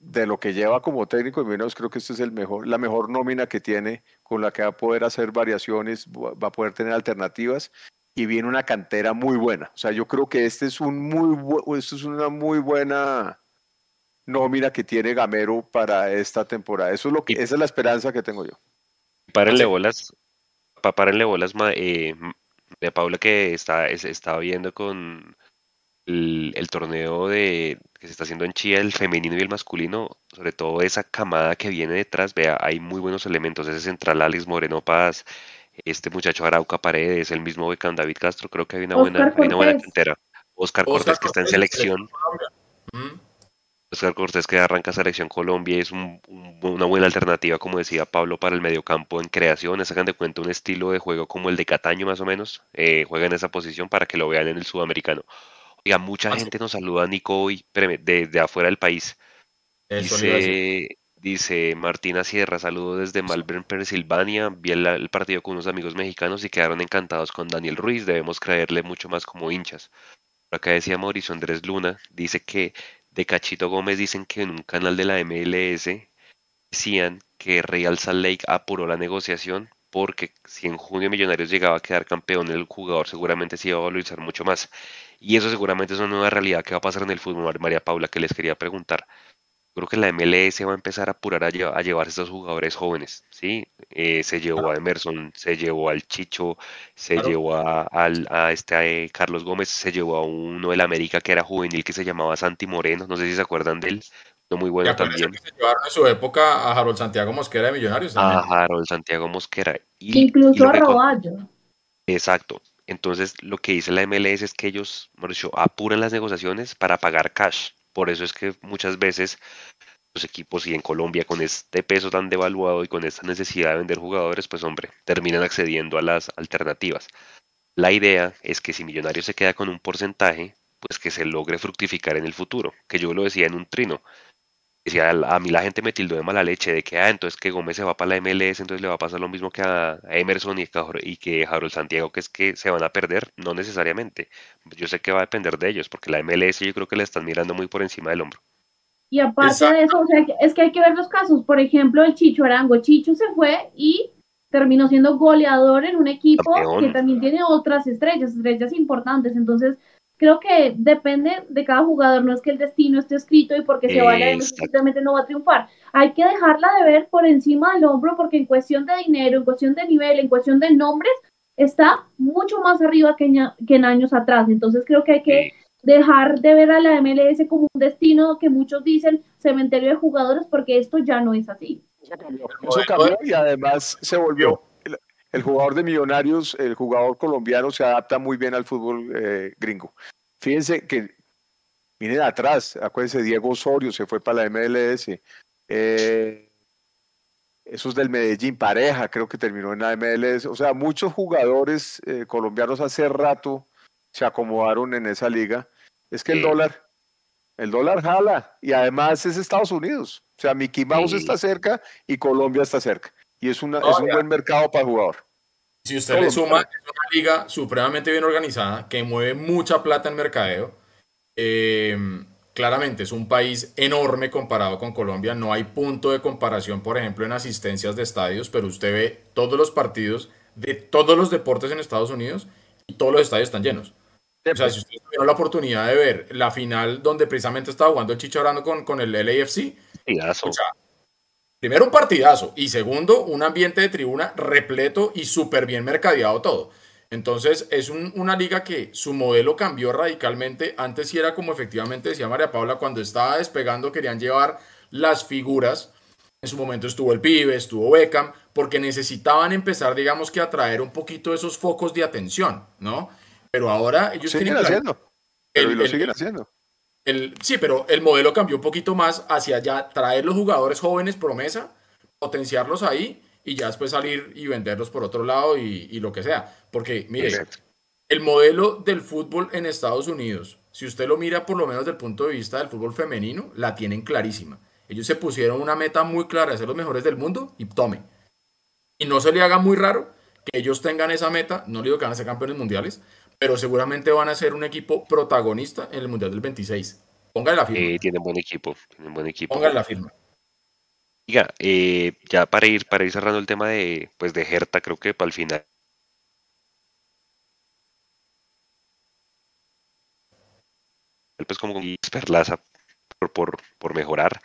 de lo que lleva como técnico, y menos creo que este es el mejor, la mejor nómina que tiene, con la que va a poder hacer variaciones, va a poder tener alternativas y viene una cantera muy buena. O sea, yo creo que este es un muy esto es una muy buena nómina que tiene Gamero para esta temporada. Eso es lo que, esa es la esperanza que tengo yo. Para el bolas, para el bolas eh, de Paula que está, estaba viendo con el, el, torneo de que se está haciendo en Chile, el femenino y el masculino, sobre todo esa camada que viene detrás, vea, hay muy buenos elementos, ese central Alex Moreno Paz, este muchacho Arauca Paredes, el mismo Becán David Castro, creo que hay una buena, hay una buena cantera. Oscar, Oscar Cortés, que está en selección. Oscar Cortés que arranca selección Colombia es un, un, una buena alternativa, como decía Pablo, para el mediocampo en creación. Sacan de cuenta un estilo de juego como el de Cataño, más o menos. Eh, juega en esa posición para que lo vean en el sudamericano. Oiga, mucha gente nos saluda, Nico, hoy, desde afuera del país. Dice, dice Martina Sierra, saludo desde Malvern, Pensilvania. Vi el, el partido con unos amigos mexicanos y quedaron encantados con Daniel Ruiz. Debemos creerle mucho más como hinchas. Acá decía Mauricio Andrés Luna, dice que de Cachito Gómez dicen que en un canal de la MLS decían que Real Salt Lake apuró la negociación porque si en junio Millonarios llegaba a quedar campeón, el jugador seguramente se iba a valorizar mucho más. Y eso seguramente es una nueva realidad que va a pasar en el fútbol, María Paula, que les quería preguntar creo que la MLS va a empezar a apurar a, llevar, a llevar a estos jugadores jóvenes, ¿sí? Eh, se llevó a Emerson, se llevó al Chicho, se claro. llevó a, a, a este a eh, Carlos Gómez, se llevó a uno del América que era juvenil que se llamaba Santi Moreno, no sé si se acuerdan de él, no muy bueno también. Que se llevaron en su época a Harold Santiago Mosquera de Millonarios. También. A Harold Santiago Mosquera. Y, Incluso y a Roballo. Exacto. Entonces, lo que dice la MLS es que ellos, Mauricio, apuran las negociaciones para pagar cash. Por eso es que muchas veces los equipos y en Colombia con este peso tan devaluado y con esta necesidad de vender jugadores, pues hombre, terminan accediendo a las alternativas. La idea es que si Millonarios se queda con un porcentaje, pues que se logre fructificar en el futuro, que yo lo decía en un trino. Decía, a mí la gente me tildó de mala leche, de que, ah, entonces que Gómez se va para la MLS, entonces le va a pasar lo mismo que a Emerson y, y que Harold Santiago, que es que se van a perder, no necesariamente. Yo sé que va a depender de ellos, porque la MLS yo creo que le están mirando muy por encima del hombro. Y aparte Exacto. de eso, o sea, es que hay que ver los casos. Por ejemplo, el Chicho Arango. Chicho se fue y terminó siendo goleador en un equipo Campeón. que también tiene otras estrellas, estrellas importantes. Entonces, creo que depende de cada jugador, no es que el destino esté escrito y porque se vaya simplemente no va a triunfar. Hay que dejarla de ver por encima del hombro porque en cuestión de dinero, en cuestión de nivel, en cuestión de nombres, está mucho más arriba que, que en años atrás. Entonces creo que hay que dejar de ver a la MLS como un destino que muchos dicen cementerio de jugadores porque esto ya no es así. Eso cambió, y además se volvió el jugador de Millonarios, el jugador colombiano, se adapta muy bien al fútbol eh, gringo. Fíjense que viene atrás, acuérdense, Diego Osorio se fue para la MLS. Eh, esos del Medellín, pareja, creo que terminó en la MLS. O sea, muchos jugadores eh, colombianos hace rato se acomodaron en esa liga. Es que el dólar, el dólar jala y además es Estados Unidos. O sea, Mickey Mouse está cerca y Colombia está cerca y es, una, es un buen mercado para jugador. Si usted le suma, es una liga supremamente bien organizada que mueve mucha plata en mercadeo. Em, claramente es un país enorme comparado con Colombia. No hay punto de comparación, por ejemplo, en asistencias de estadios, pero usted ve todos los partidos de todos los deportes en Estados Unidos y todos los estadios están llenos. O sea, si usted tuvo la oportunidad de ver la final donde precisamente estaba jugando el Chicharrando con, con el LAFC, o sea, primero un partidazo y segundo un ambiente de tribuna repleto y súper bien mercadeado todo. Entonces es una liga que su modelo cambió radicalmente. Antes sí era como efectivamente decía María Paula, cuando estaba despegando querían llevar las figuras. En su momento estuvo el pibe, estuvo Beckham, porque necesitaban empezar, digamos que, a traer un poquito esos focos de atención, ¿no? Pero ahora ellos siguen haciendo. lo siguen haciendo sí, pero el modelo cambió un poquito más hacia ya traer los jugadores jóvenes promesa, potenciarlos ahí y ya después salir y venderlos por otro lado y, lo que sea. Porque, mire, el modelo del fútbol en Estados Unidos, si usted lo mira por lo menos desde el punto de vista del fútbol femenino, la tienen clarísima. Ellos se pusieron una meta muy clara de ser los mejores del mundo y tome. Y no se le haga muy raro que ellos tengan esa meta, no digo que van a ser campeones mundiales, pero seguramente van a ser un equipo protagonista en el Mundial del 26. Póngale la firma. Eh, tienen buen equipo, tienen buen equipo. Póngale la firma. Diga, eh, ya para ir, para ir cerrando el tema de, pues de Hertha, creo que para el final. Pues como Perlaza por, por, por mejorar.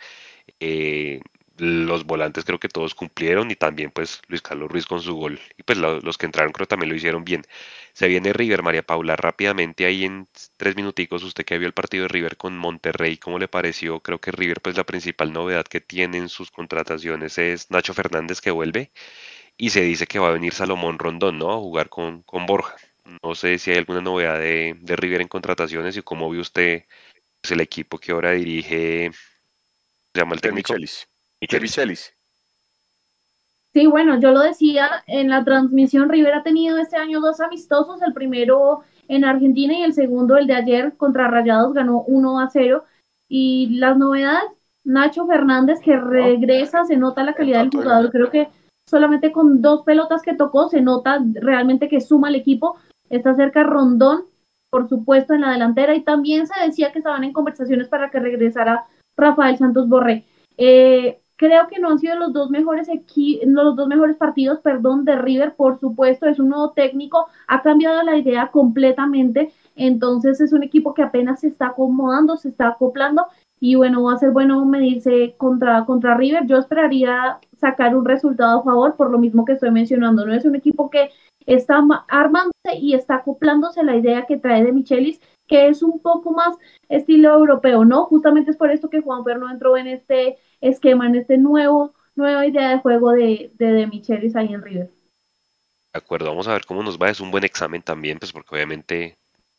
Eh, los volantes creo que todos cumplieron y también pues Luis Carlos Ruiz con su gol y pues los que entraron creo también lo hicieron bien. Se viene River, María Paula, rápidamente ahí en tres minuticos, usted que vio el partido de River con Monterrey, ¿cómo le pareció? Creo que River pues la principal novedad que tiene en sus contrataciones es Nacho Fernández que vuelve y se dice que va a venir Salomón Rondón, ¿no? A jugar con, con Borja. No sé si hay alguna novedad de, de River en contrataciones y cómo vio usted pues, el equipo que ahora dirige, se llama el técnico. Sí, bueno, yo lo decía en la transmisión, River ha tenido este año dos amistosos, el primero en Argentina y el segundo, el de ayer, contra Rayados, ganó 1 a 0. Y las novedades, Nacho Fernández que regresa, se nota la calidad del jugador, creo que solamente con dos pelotas que tocó se nota realmente que suma el equipo, está cerca Rondón, por supuesto, en la delantera, y también se decía que estaban en conversaciones para que regresara Rafael Santos Borré. Eh, Creo que no han sido los dos mejores los dos mejores partidos, perdón, de River, por supuesto, es un nuevo técnico, ha cambiado la idea completamente, entonces es un equipo que apenas se está acomodando, se está acoplando y bueno, va a ser bueno medirse contra, contra River. Yo esperaría sacar un resultado a favor por lo mismo que estoy mencionando, no es un equipo que está armándose y está acoplándose la idea que trae de Michelis, que es un poco más estilo europeo, ¿no? Justamente es por esto que Juan no entró en este esquema, en este nuevo, nueva idea de juego de, de, de Michelis ahí en River. De acuerdo, vamos a ver cómo nos va. Es un buen examen también, pues porque obviamente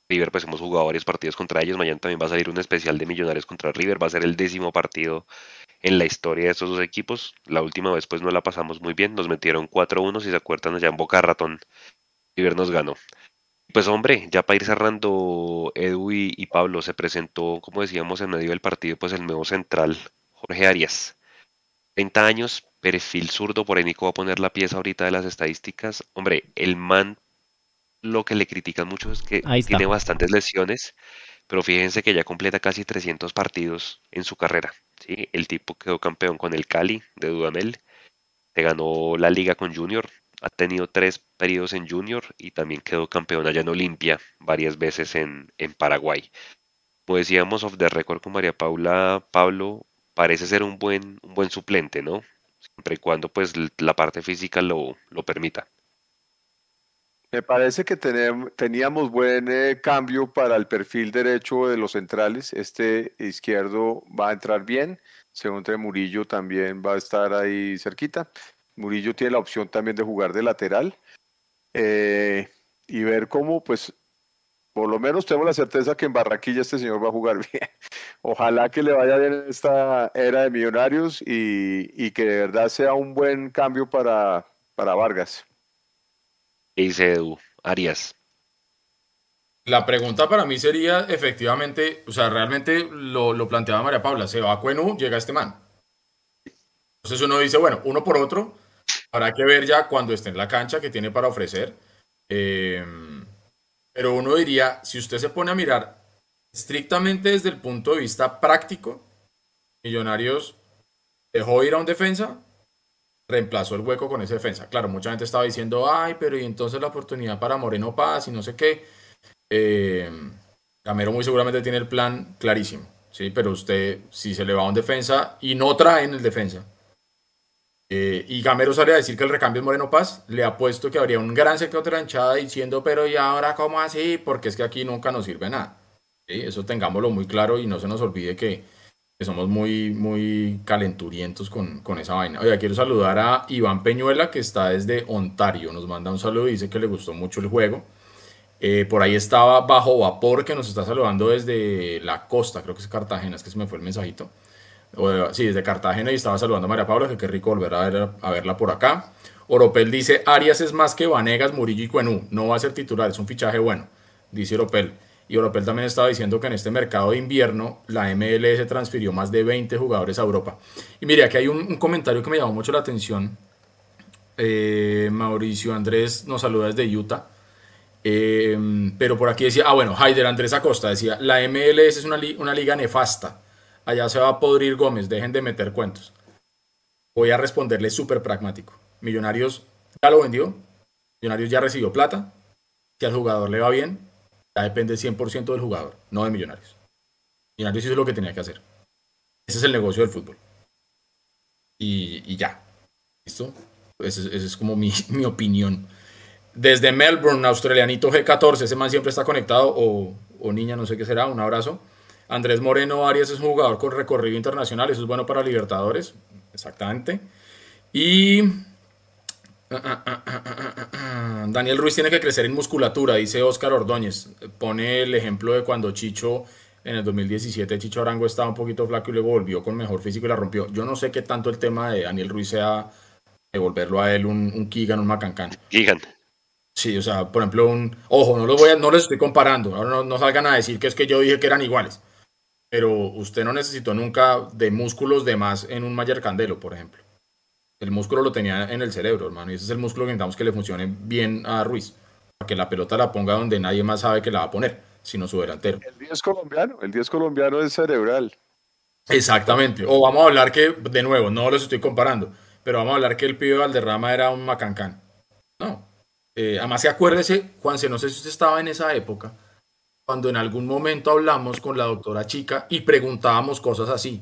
River, pues hemos jugado varios partidos contra ellos. Mañana también va a salir un especial de Millonarios contra River. Va a ser el décimo partido en la historia de estos dos equipos. La última vez, pues no la pasamos muy bien. Nos metieron 4-1, si se acuerdan, allá en Boca Ratón. River nos ganó. Pues hombre, ya para ir cerrando, Edu y, Pablo se presentó, como decíamos, en medio del partido, pues el nuevo central, Jorge Arias. 30 años, perfil zurdo, por ahí Nico va a poner la pieza ahorita de las estadísticas. Hombre, el man, lo que le critican mucho es que tiene bastantes lesiones, pero fíjense que ya completa casi 300 partidos en su carrera. ¿sí? El tipo quedó campeón con el Cali de Dudamel, se ganó la liga con Junior, ha tenido tres periodos en Junior y también quedó campeón allá en Olimpia varias veces en, en Paraguay. Como decíamos off the record con María Paula, Pablo parece ser un buen, un buen suplente, ¿no? Siempre y cuando pues la parte física lo, lo permita. Me parece que teníamos buen eh, cambio para el perfil derecho de los centrales. Este izquierdo va a entrar bien. Según Murillo también va a estar ahí cerquita. Murillo tiene la opción también de jugar de lateral. Eh, y ver cómo, pues, por lo menos tengo la certeza que en Barranquilla este señor va a jugar bien. Ojalá que le vaya bien en esta era de millonarios y, y que de verdad sea un buen cambio para, para Vargas dice Edu? Arias. La pregunta para mí sería, efectivamente, o sea, realmente lo, lo planteaba María Paula, se va a Cuenú, llega este man. Entonces uno dice, bueno, uno por otro, habrá que ver ya cuando esté en la cancha que tiene para ofrecer. Em, pero uno diría, si usted se pone a mirar estrictamente desde el punto de vista práctico, Millonarios dejó ir a un defensa reemplazó el hueco con esa defensa. Claro, mucha gente estaba diciendo, ay, pero y entonces la oportunidad para Moreno Paz y no sé qué. Eh, muy seguramente tiene el plan clarísimo, ¿sí? Pero usted, si se le va a un defensa y no trae en el defensa, eh, y Gamero sale a decir que el recambio es Moreno Paz, le ha puesto que habría un gran sector de hinchada diciendo, pero ¿y ahora cómo así? Porque es que aquí nunca nos sirve nada. Eso tengámoslo muy claro y no se nos olvide que somos muy, muy calenturientos con, con, esa vaina. Oye, quiero saludar a Iván Peñuela, que está desde Ontario. Nos manda un saludo y dice que le gustó mucho el juego. Eh, por ahí estaba Bajo Vapor, que nos está saludando desde la costa, creo que es Cartagena, es que se me fue el mensajito. Sí, desde Cartagena y estaba saludando a María Paula, que qué rico volver a, a verla por acá. Oropel dice, Arias es más que Vanegas, Murillo y Cuenú. No va a ser titular, es un fichaje bueno, dice Oropel. Y Europel también estaba diciendo que en este mercado de invierno la MLS transfirió más de 20 jugadores a Europa. Y mire, aquí hay un, comentario que me llamó mucho la atención. Eh, Mauricio Andrés nos saluda desde Utah. Eh, pero por aquí decía, ah bueno, Haider Andrés Acosta decía, la MLS es una, una liga nefasta. Allá se va a podrir Gómez, dejen de meter cuentos. Voy a responderle súper pragmático. Millonarios ya lo vendió, Millonarios ya recibió plata, si al jugador le va bien, ya depende 100% del jugador, no de Millonarios. Millonarios hizo lo que tenía que hacer. Ese es el negocio del fútbol. Y, ya. ¿Listo? Esa es, como mi, opinión. Desde Melbourne, australianito G14, ese man siempre está conectado, o, o niña, no sé qué será, un abrazo. Andrés Moreno Arias es un jugador con recorrido internacional, eso es bueno para Libertadores, exactamente. Y Daniel Ruiz tiene que crecer en musculatura, dice Oscar Ordóñez. Pone el ejemplo de cuando Chicho en el 2017, Chicho Arango estaba un poquito flaco y luego volvió con mejor físico y la rompió. Yo no sé qué tanto el tema de Daniel Ruiz sea devolverlo a él un, un Kigan, un Macancán. Kigan. Sí, o sea, por ejemplo, un. Ojo, no, los voy a, no les estoy comparando. Ahora no, no salgan a decir que es que yo dije que eran iguales. Pero usted no necesitó nunca de músculos de más en un Mayer Candelo, por ejemplo. El músculo lo tenía en el cerebro, hermano. Y ese es el músculo que necesitamos que le funcione bien a Ruiz. Para que la pelota la ponga donde nadie más sabe que la va a poner, sino su delantero. El 10 colombiano, el 10 colombiano es cerebral. Exactamente. O vamos a hablar que, de nuevo, no los estoy comparando, pero vamos a hablar que el pibe Valderrama era un macancán. No. Eh, además, que acuérdese, Juanse, no sé si usted estaba en esa época, cuando en algún momento hablamos con la doctora Chica y preguntábamos cosas así.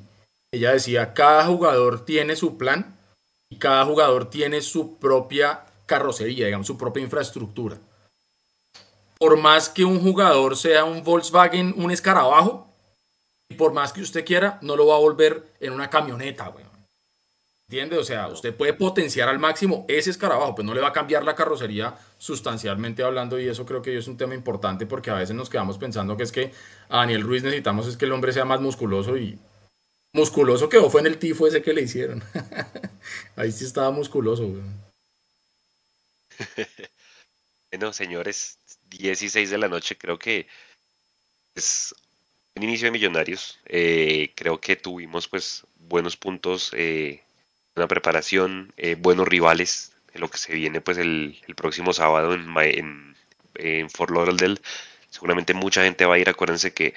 Ella decía, cada jugador tiene su plan y cada jugador tiene su propia carrocería, digamos, su propia infraestructura. Por más que un jugador sea un Volkswagen, un escarabajo, y por más que usted quiera, no lo va a volver en una camioneta, güey. ¿Entiende? O sea, usted puede potenciar al máximo ese escarabajo, pues no le va a cambiar la carrocería sustancialmente hablando y eso creo que es un tema importante porque a veces nos quedamos pensando que es que a Daniel Ruiz necesitamos es que el hombre sea más musculoso y musculoso quedó fue en el tifo ese que le hicieron. Ahí sí estaba musculoso, bueno, señores, 16 de la noche, creo que es un inicio de Millonarios. Eh, creo que tuvimos pues buenos puntos, eh, una preparación, eh, buenos rivales en lo que se viene pues el, próximo sábado en, en, en Fort Lauderdale. Seguramente mucha gente va a ir, acuérdense que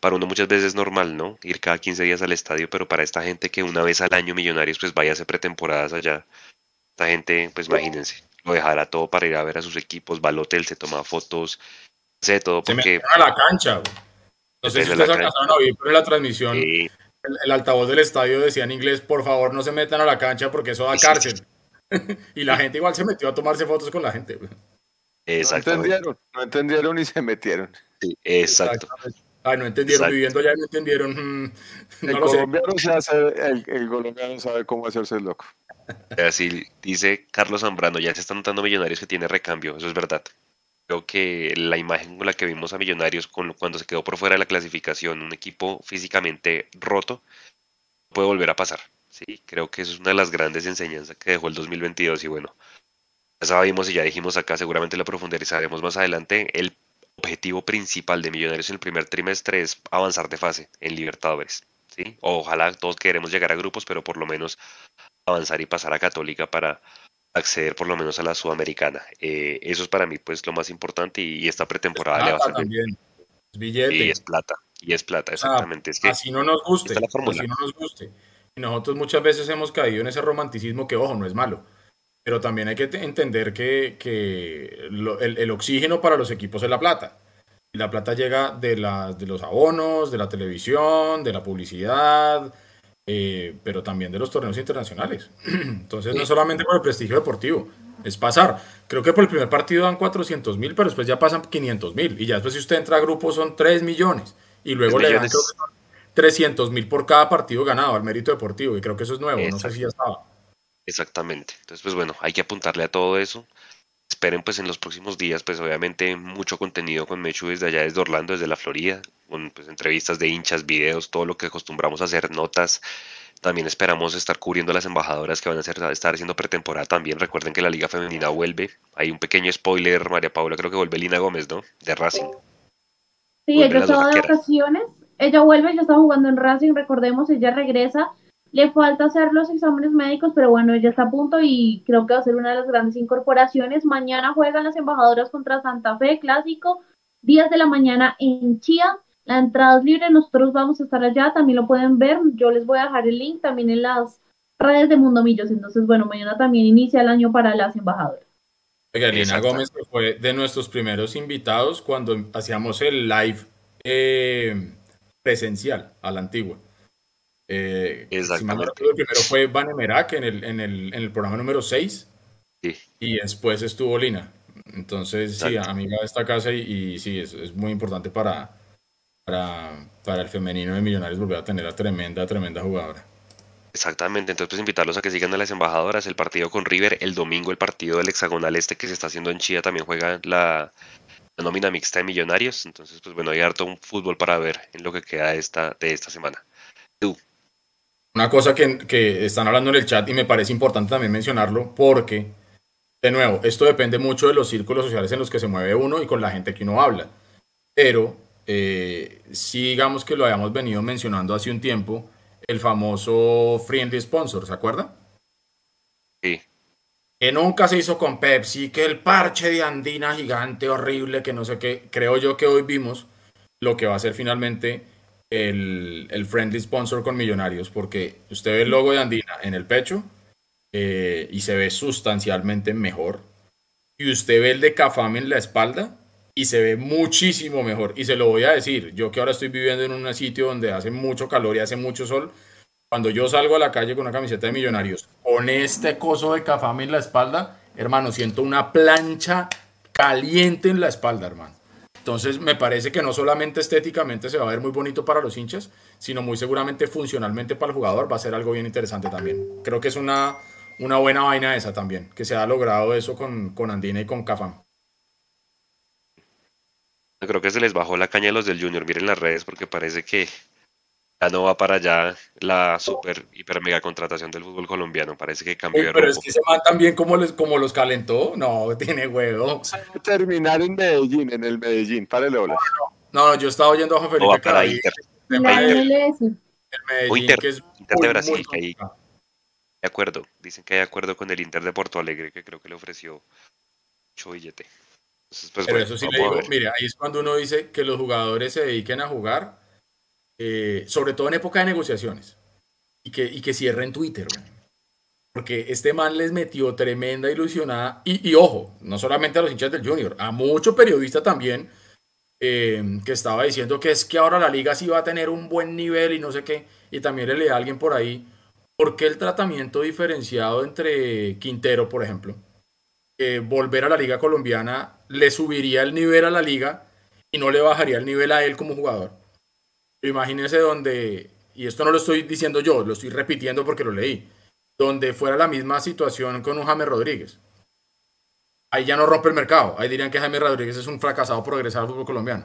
para uno muchas veces es normal, ¿no? Ir cada 15 días al estadio, pero para esta gente que una vez al año Millonarios pues vaya a hacer pretemporadas allá, esta gente, pues imagínense, lo dejara todo para ir a ver a sus equipos. Balotel se toma fotos, sé todo porque. Se a la cancha, No sé si ustedes alcanzaron a oír, pero en la transmisión el, altavoz del estadio decía en inglés: por favor, no se metan a la cancha porque eso da cárcel. y la gente igual se metió a tomarse fotos con la gente. No entendieron, no entendieron y se metieron. Sí, exacto. Ay, no entendieron, viviendo ya no entendieron. Mm, el colombiano se hace, el, el, colombiano sabe cómo hacerse el loco. Así dice Carlos Zambrano, ya se están notando millonarios que tiene recambio, eso es verdad. Creo que la imagen con la que vimos a Millonarios cuando se quedó por fuera de la clasificación, un equipo físicamente roto, puede volver a pasar. Sí, creo que eso es una de las grandes enseñanzas que dejó el 2022 y bueno, ya sabíamos y ya dijimos acá, seguramente lo profundizaremos más adelante. El objetivo principal de Millonarios en el primer trimestre es avanzar de fase en Libertadores. ¿sí? Ojalá todos queremos llegar a grupos, pero por lo menos avanzar y pasar a Católica para acceder por lo menos a la Sudamericana. Eh, eso es para mí pues lo más importante y, esta pretemporada le va a Es billete. Y es plata. Y es plata, exactamente. es que así no nos guste. Así no nos guste. Y nosotros muchas veces hemos caído en ese romanticismo que, ojo, no es malo. Pero también hay que entender que, el, oxígeno para los equipos es la plata. Y la plata llega de, de los abonos, de la televisión, de la publicidad, eh, pero también de los torneos internacionales. Entonces, no solamente por el prestigio deportivo, es pasar. Creo que por el primer partido dan 400 mil, pero después ya pasan 500 mil. Y ya después, si usted entra a grupo, son 3 millones. Y luego le dan 300 mil por cada partido ganado al mérito deportivo. Y creo que eso es nuevo, no sé si ya estaba. Exactamente. Entonces, pues bueno, hay que apuntarle a todo eso. Esperen pues en los próximos días, pues obviamente mucho contenido con Mechu desde allá, desde Orlando, desde la Florida, con pues, entrevistas de hinchas, videos, todo lo que acostumbramos a hacer, notas. También esperamos estar cubriendo las embajadoras que van a hacer, estar haciendo pretemporada también. Recuerden que la Liga Femenina vuelve. Hay un pequeño spoiler, María Paula, creo que vuelve Lina Gómez, ¿no? De Racing. Sí, ella estaba de vacaciones ella vuelve, ya está jugando en Racing, recordemos, ella regresa. Le falta hacer los exámenes médicos, pero bueno, ella está a punto y creo que va a ser una de las grandes incorporaciones. Mañana juegan las embajadoras contra Santa Fe, clásico, 10 de la mañana en Chía. La entrada es libre, nosotros vamos a estar allá, también lo pueden ver. Yo les voy a dejar el link también en las redes de Mundo Millos. Entonces, bueno, mañana también inicia el año para las embajadoras. Oiga, Gómez fue de nuestros primeros invitados cuando hacíamos el live eh, presencial, a la antigua. Eh, Exactamente. primero fue Van Merak en el, en, el, en el programa número 6 y después estuvo Lina. Entonces, sí, amiga de esta casa y, sí, es, es, muy importante para, para, para el femenino de Millonarios volver a tener a tremenda, tremenda jugadora. Exactamente, entonces pues invitarlos a que sigan a las embajadoras, el partido con River, el domingo el partido del hexagonal este que se está haciendo en Chía también juega la, la nómina mixta de Millonarios. Entonces, pues bueno, hay harto un fútbol para ver en lo que queda de esta, de esta semana. Tú. Una cosa que, que están hablando en el chat y me parece importante también mencionarlo porque, de nuevo, esto depende mucho de los círculos sociales en los que se mueve uno y con la gente que uno habla. Pero eh, si digamos que lo habíamos venido mencionando hace un tiempo, el famoso Friendly Sponsor, ¿se acuerda? Sí que nunca se hizo con Pepsi, que el parche de Andina gigante, horrible, que no sé qué. Creo yo que hoy vimos lo que va a ser finalmente el, el friendly sponsor con Millonarios, porque usted ve el logo de Andina en el pecho eh, y se ve sustancialmente mejor. Y usted ve el de Cafam en la espalda y se ve muchísimo mejor. Y se lo voy a decir, yo que ahora estoy viviendo en un sitio donde hace mucho calor y hace mucho sol, cuando yo salgo a la calle con una camiseta de millonarios, con este coso de cafame en la espalda, hermano, siento una plancha caliente en la espalda, hermano. Entonces, me parece que no solamente estéticamente se va a ver muy bonito para los hinchas, sino muy seguramente funcionalmente para el jugador va a ser algo bien interesante también. Creo que es una, una buena vaina esa también, que se ha logrado eso con, con Andina y con Cafam. Creo que se les bajó la caña a los del Junior, miren las redes, porque parece que ya no va para allá la super, hiper, mega contratación del fútbol colombiano. Parece que cambió. pero es que se van también como, les, como los calentó. No, tiene huevo. Terminar en Medellín, en el Medellín. Párale, hola. No, no, yo estaba oyendo a Juan Felipe no, para Inter. El Medellín, Inter, que es Inter de Brasil, que hay de acuerdo. Dicen que hay acuerdo con el Inter de Porto Alegre, que creo que le ofreció mucho billete. Entonces, pues, pero eso sí le digo, mire, ahí es cuando uno dice que los jugadores se dediquen a jugar eh, sobre todo en época de negociaciones, y que, y que cierren Twitter. porque este man les metió tremenda ilusionada. Y, ojo, no solamente a los hinchas del Junior, a mucho periodista también, eh, que estaba diciendo que es que ahora la liga sí va a tener un buen nivel y no sé qué. Y también le leí a alguien por ahí, ¿por qué el tratamiento diferenciado entre Quintero, por ejemplo? volver a la liga colombiana le subiría el nivel a la liga y no le bajaría el nivel a él como jugador. Imagínense donde, y esto no lo estoy diciendo yo, lo estoy repitiendo porque lo leí, donde fuera la misma situación con un James Rodríguez. Ahí ya no rompe el mercado. Ahí dirían que James Rodríguez es un fracasado progresar al fútbol colombiano.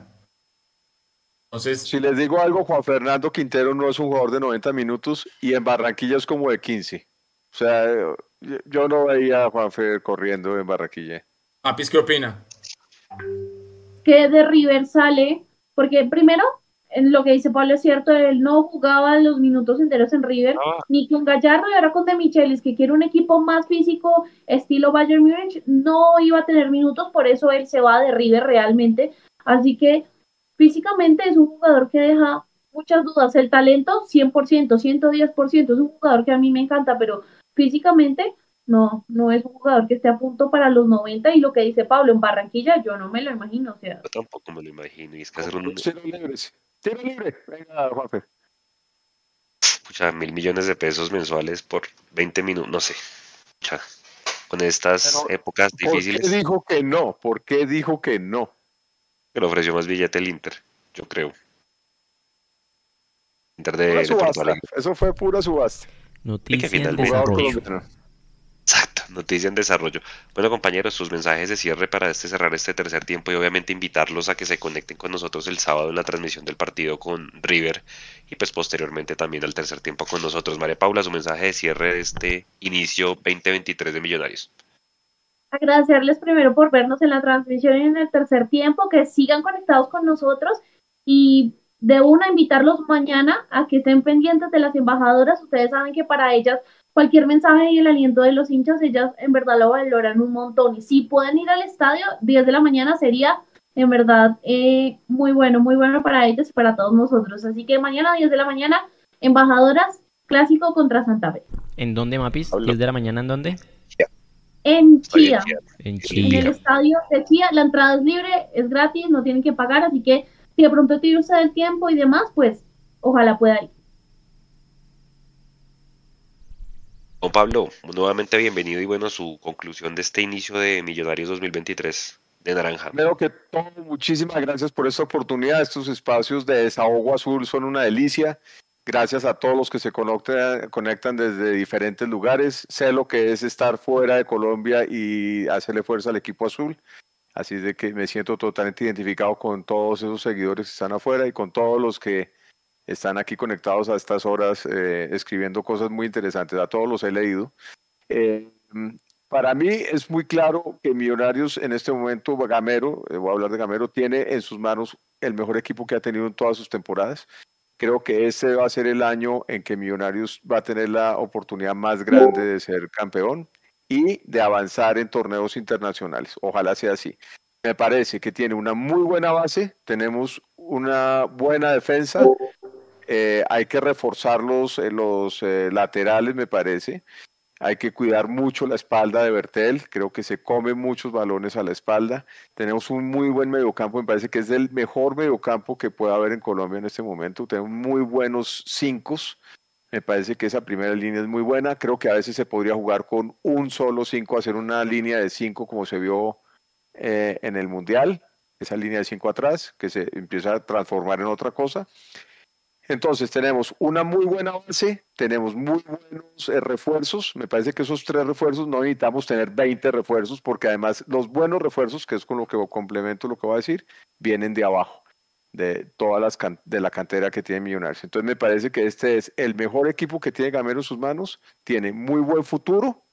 Entonces, si les digo algo, Juan Fernando Quintero no es un jugador de 90 minutos y en Barranquilla es como de 15. O sea, yo no veía a Juanfer corriendo en Barranquilla. ¿Apis qué opina? Que de River sale, porque primero, en lo que dice Pablo es cierto, él no jugaba los minutos enteros en River, ah. ni con Gallardo y ahora con De Michelis, que quiere un equipo más físico, estilo Bayern Múnich, no iba a tener minutos, por eso él se va de River realmente. Así que físicamente es un jugador que deja muchas dudas. El talento, 100%, 110%, es un jugador que a mí me encanta, pero físicamente no, no es un jugador que esté a punto para los 90 y lo que dice Pablo en Barranquilla yo no me lo imagino. O sea. Yo tampoco me lo imagino. Y es que hacer un... Tiro libre, venga, Juanfe. Pucha, mil millones de pesos mensuales por 20 minutos, no sé. Pucha, con estas épocas difíciles. ¿Por qué dijo que no? ¿Por qué dijo que no? Que le ofreció más billete el Inter, yo creo. Inter de, de Eso fue pura subasta. Noticia en desarrollo. Noticia en desarrollo. Bueno, compañeros, sus mensajes de cierre para este cerrar este tercer tiempo y obviamente invitarlos a que se conecten con nosotros el sábado en la transmisión del partido con River y pues posteriormente también al tercer tiempo con nosotros. María Paula, su mensaje de cierre de este inicio 2023 de Millonarios. Agradecerles primero por vernos en la transmisión y en el tercer tiempo, que sigan conectados con nosotros y de una invitarlos mañana a que estén pendientes de las embajadoras. Ustedes saben que para ellas cualquier mensaje y el aliento de los hinchas, ellas en verdad lo valoran un montón. Y si pueden ir al estadio, 10 de la mañana sería en verdad eh, muy bueno, muy bueno para ellos y para todos nosotros. Así que mañana, 10 de la mañana, embajadoras, clásico contra Santa Fe. ¿En dónde, Mapis? ¿10 de la mañana en dónde? En Chía. En Chía. En el estadio de Chía. La entrada es libre, es gratis, no tienen que pagar, así que si de pronto tiene usted el tiempo y demás, pues ojalá pueda ir. Don Pablo, nuevamente bienvenido y bueno, su conclusión de este inicio de Millonarios 2023 de Naranja. Creo que todo, muchísimas gracias por esta oportunidad. Estos espacios de desahogo azul son una delicia. Gracias a todos los que se conectan, conectan desde diferentes lugares. Sé lo que es estar fuera de Colombia y hacerle fuerza al equipo azul. Así de que me siento totalmente identificado con todos esos seguidores que están afuera y con todos los que están aquí conectados a estas horas eh, escribiendo cosas muy interesantes. A todos los he leído. Eh, para mí es muy claro que Millonarios en este momento, Gamero, eh, voy a hablar de Gamero, tiene en sus manos el mejor equipo que ha tenido en todas sus temporadas. Creo que este va a ser el año en que Millonarios va a tener la oportunidad más grande de ser campeón y de avanzar en torneos internacionales. Ojalá sea así. Me parece que tiene una muy buena base, tenemos una buena defensa, eh, hay que reforzar los, eh, los eh, laterales, me parece. Hay que cuidar mucho la espalda de Bertel, creo que se come muchos balones a la espalda. Tenemos un muy buen mediocampo, me parece que es el mejor mediocampo que puede haber en Colombia en este momento. Tenemos muy buenos cinco, me parece que esa primera línea es muy buena. Creo que a veces se podría jugar con un solo 5, hacer una línea de 5 como se vio eh, en el Mundial. Esa línea de 5 atrás que se empieza a transformar en otra cosa. Entonces tenemos una muy buena base, tenemos muy buenos eh, refuerzos. Me parece que esos tres refuerzos no necesitamos tener 20 refuerzos porque además los buenos refuerzos, que es con lo que complemento lo que voy a decir, vienen de abajo de todas las de la cantera que tiene Millonarios. Entonces me parece que este es el mejor equipo que tiene Gamero en sus manos, tiene muy buen futuro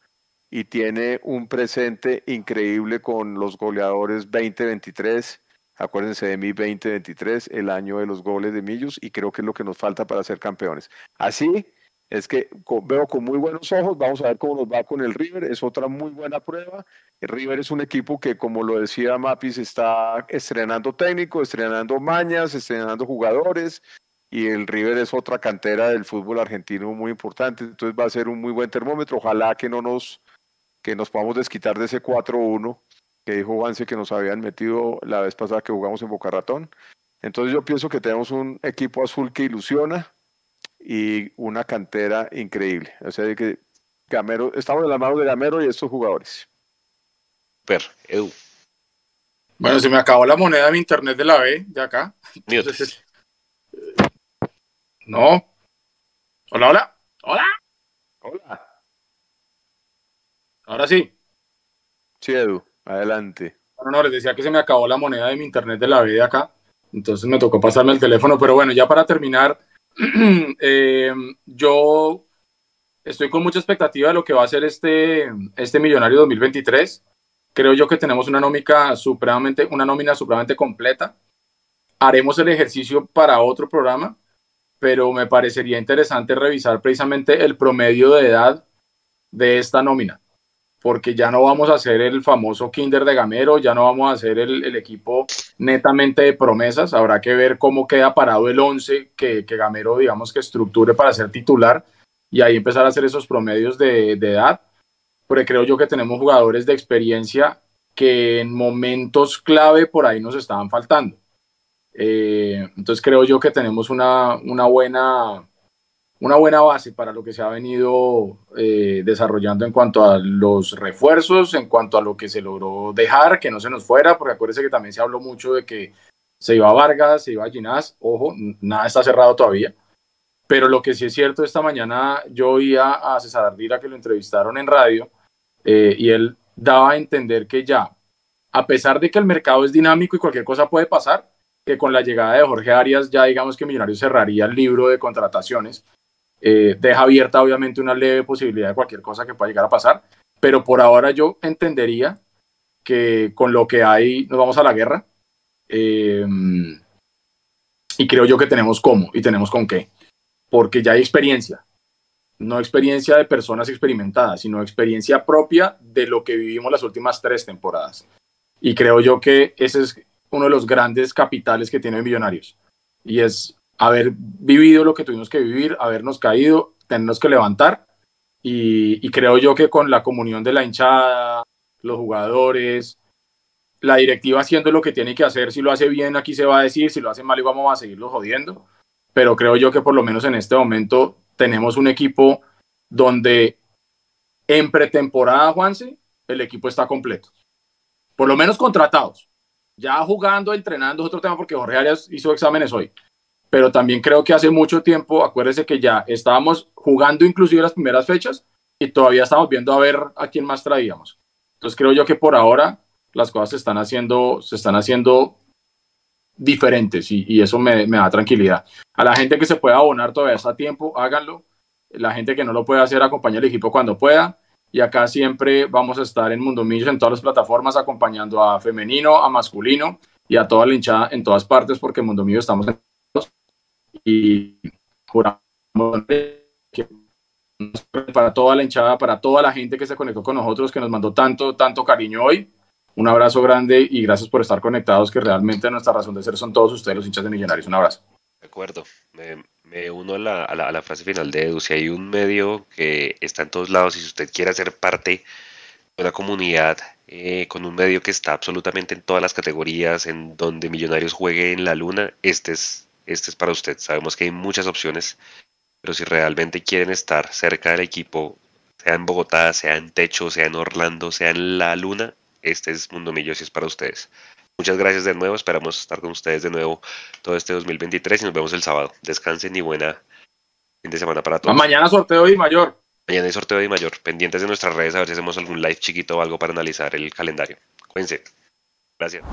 y tiene un presente increíble con los goleadores 2023. Acuérdense de mi 2023, el año de los goles de Millos, y creo que es lo que nos falta para ser campeones. Así es que veo con muy buenos ojos, vamos a ver cómo nos va con el River, es otra muy buena prueba. El River es un equipo que, como lo decía Mapis, está estrenando técnico, estrenando mañas, estrenando jugadores. y el River es otra cantera del fútbol argentino muy importante, entonces va a ser un muy buen termómetro, ojalá que no nos, que nos podamos desquitar de ese 4-1 que dijo Juanse que nos habían metido la vez pasada que jugamos en Boca Ratón. Entonces yo pienso que tenemos un equipo azul que ilusiona y una cantera increíble. O sea, que Gamero, estamos en la mano de Gamero y estos jugadores. Per, Edu. Bueno, se me acabó la moneda de mi internet de la B, de acá. Entonces, no. Hola, hola. Hola. Hola. Ahora sí. Sí, Edu, adelante. Bueno, no, les decía que se me acabó la moneda de mi internet de la de acá. Entonces me tocó pasarme el teléfono. Pero bueno, ya para terminar, eh, yo estoy con mucha expectativa de lo que va a ser este, este Millonario 2023. Creo yo que tenemos una nómina supremamente, una nómina supremamente completa. Haremos el ejercicio para otro programa, pero me parecería interesante revisar precisamente el promedio de edad de esta nómina, porque ya no vamos a hacer el famoso Kinder de Gamero, ya no vamos a hacer el, equipo netamente de promesas, habrá que ver cómo queda parado el 11 que, Gamero, digamos, que estructure para ser titular y ahí empezar a hacer esos promedios de, edad, porque creo yo que tenemos jugadores de experiencia que en momentos clave por ahí nos estaban faltando. Eh, entonces creo yo que tenemos una, buena, una buena base para lo que se ha venido eh, desarrollando en cuanto a los refuerzos, en cuanto a lo que se logró dejar, que no se nos fuera, porque acuérdense que también se habló mucho de que se iba a Vargas, se iba a Ginás, ojo, nada está cerrado todavía. Pero lo que sí es cierto, esta mañana yo oía a César Ardila que lo entrevistaron en radio eh, y él daba a entender que ya, a pesar de que el mercado es dinámico y cualquier cosa puede pasar, que con la llegada de Jorge Arias ya digamos que Millonarios cerraría el libro de contrataciones. Eh, deja abierta obviamente una leve posibilidad de cualquier cosa que pueda llegar a pasar, pero por ahora yo entendería que con lo que hay nos vamos a la guerra eh, y creo yo que tenemos cómo y tenemos con qué porque ya hay experiencia, no experiencia de personas experimentadas, sino experiencia propia de lo que vivimos las últimas tres temporadas. Y creo yo que ese es uno de los grandes capitales que tiene Millonarios. Y es haber vivido lo que tuvimos que vivir, habernos caído, tenernos que levantar. Y, creo yo que con la comunión de la hinchada, los jugadores, la directiva haciendo lo que tiene que hacer, si lo hace bien aquí se va a decir, si lo hace mal y vamos a seguirlo jodiendo pero creo yo que por lo menos en este momento tenemos un equipo donde en pretemporada, Juanse, el equipo está completo. Por lo menos contratados. Ya jugando, entrenando es otro tema porque Jorge Arias hizo exámenes hoy. Pero también creo que hace mucho tiempo, acuérdese que ya estábamos jugando inclusive las primeras fechas y todavía estamos viendo a ver a quién más traíamos. Entonces creo yo que por ahora las cosas se están haciendo, se están haciendo diferentes y, eso me, da tranquilidad. A la gente que se pueda abonar todavía está a tiempo, háganlo. La gente que no lo puede hacer, acompañe al equipo cuando pueda. Y acá siempre vamos a estar en Mundo Millos en todas las plataformas acompañando a femenino, a masculino y a toda la hinchada en todas partes porque Mundo Millos estamos en y para toda la hinchada, para toda la gente que se conectó con nosotros, que nos mandó tanto, tanto cariño hoy. Un abrazo grande y gracias por estar conectados, que realmente nuestra razón de ser son todos ustedes, los hinchas de Millonarios. Un abrazo. De acuerdo, me, uno a la, a, la, frase final de Edu. Si hay un medio que está en todos lados y si usted quiere ser parte de una comunidad eh, con un medio que está absolutamente en todas las categorías, en donde Millonarios juegue en la luna, este es, este es para usted. Sabemos que hay muchas opciones, pero si realmente quieren estar cerca del equipo, sea en Bogotá, sea en Techo, sea en Orlando, sea en la luna, este es Mundo Millos y es para ustedes. Muchas gracias de nuevo, esperamos estar con ustedes de nuevo todo este 2023 y nos vemos el sábado. Descansen y buena fin de semana para todos. Mañana sorteo y mayor. Mañana hay sorteo y mayor. Pendientes de nuestras redes a ver si hacemos algún live chiquito o algo para analizar el calendario. Cuídense. Gracias.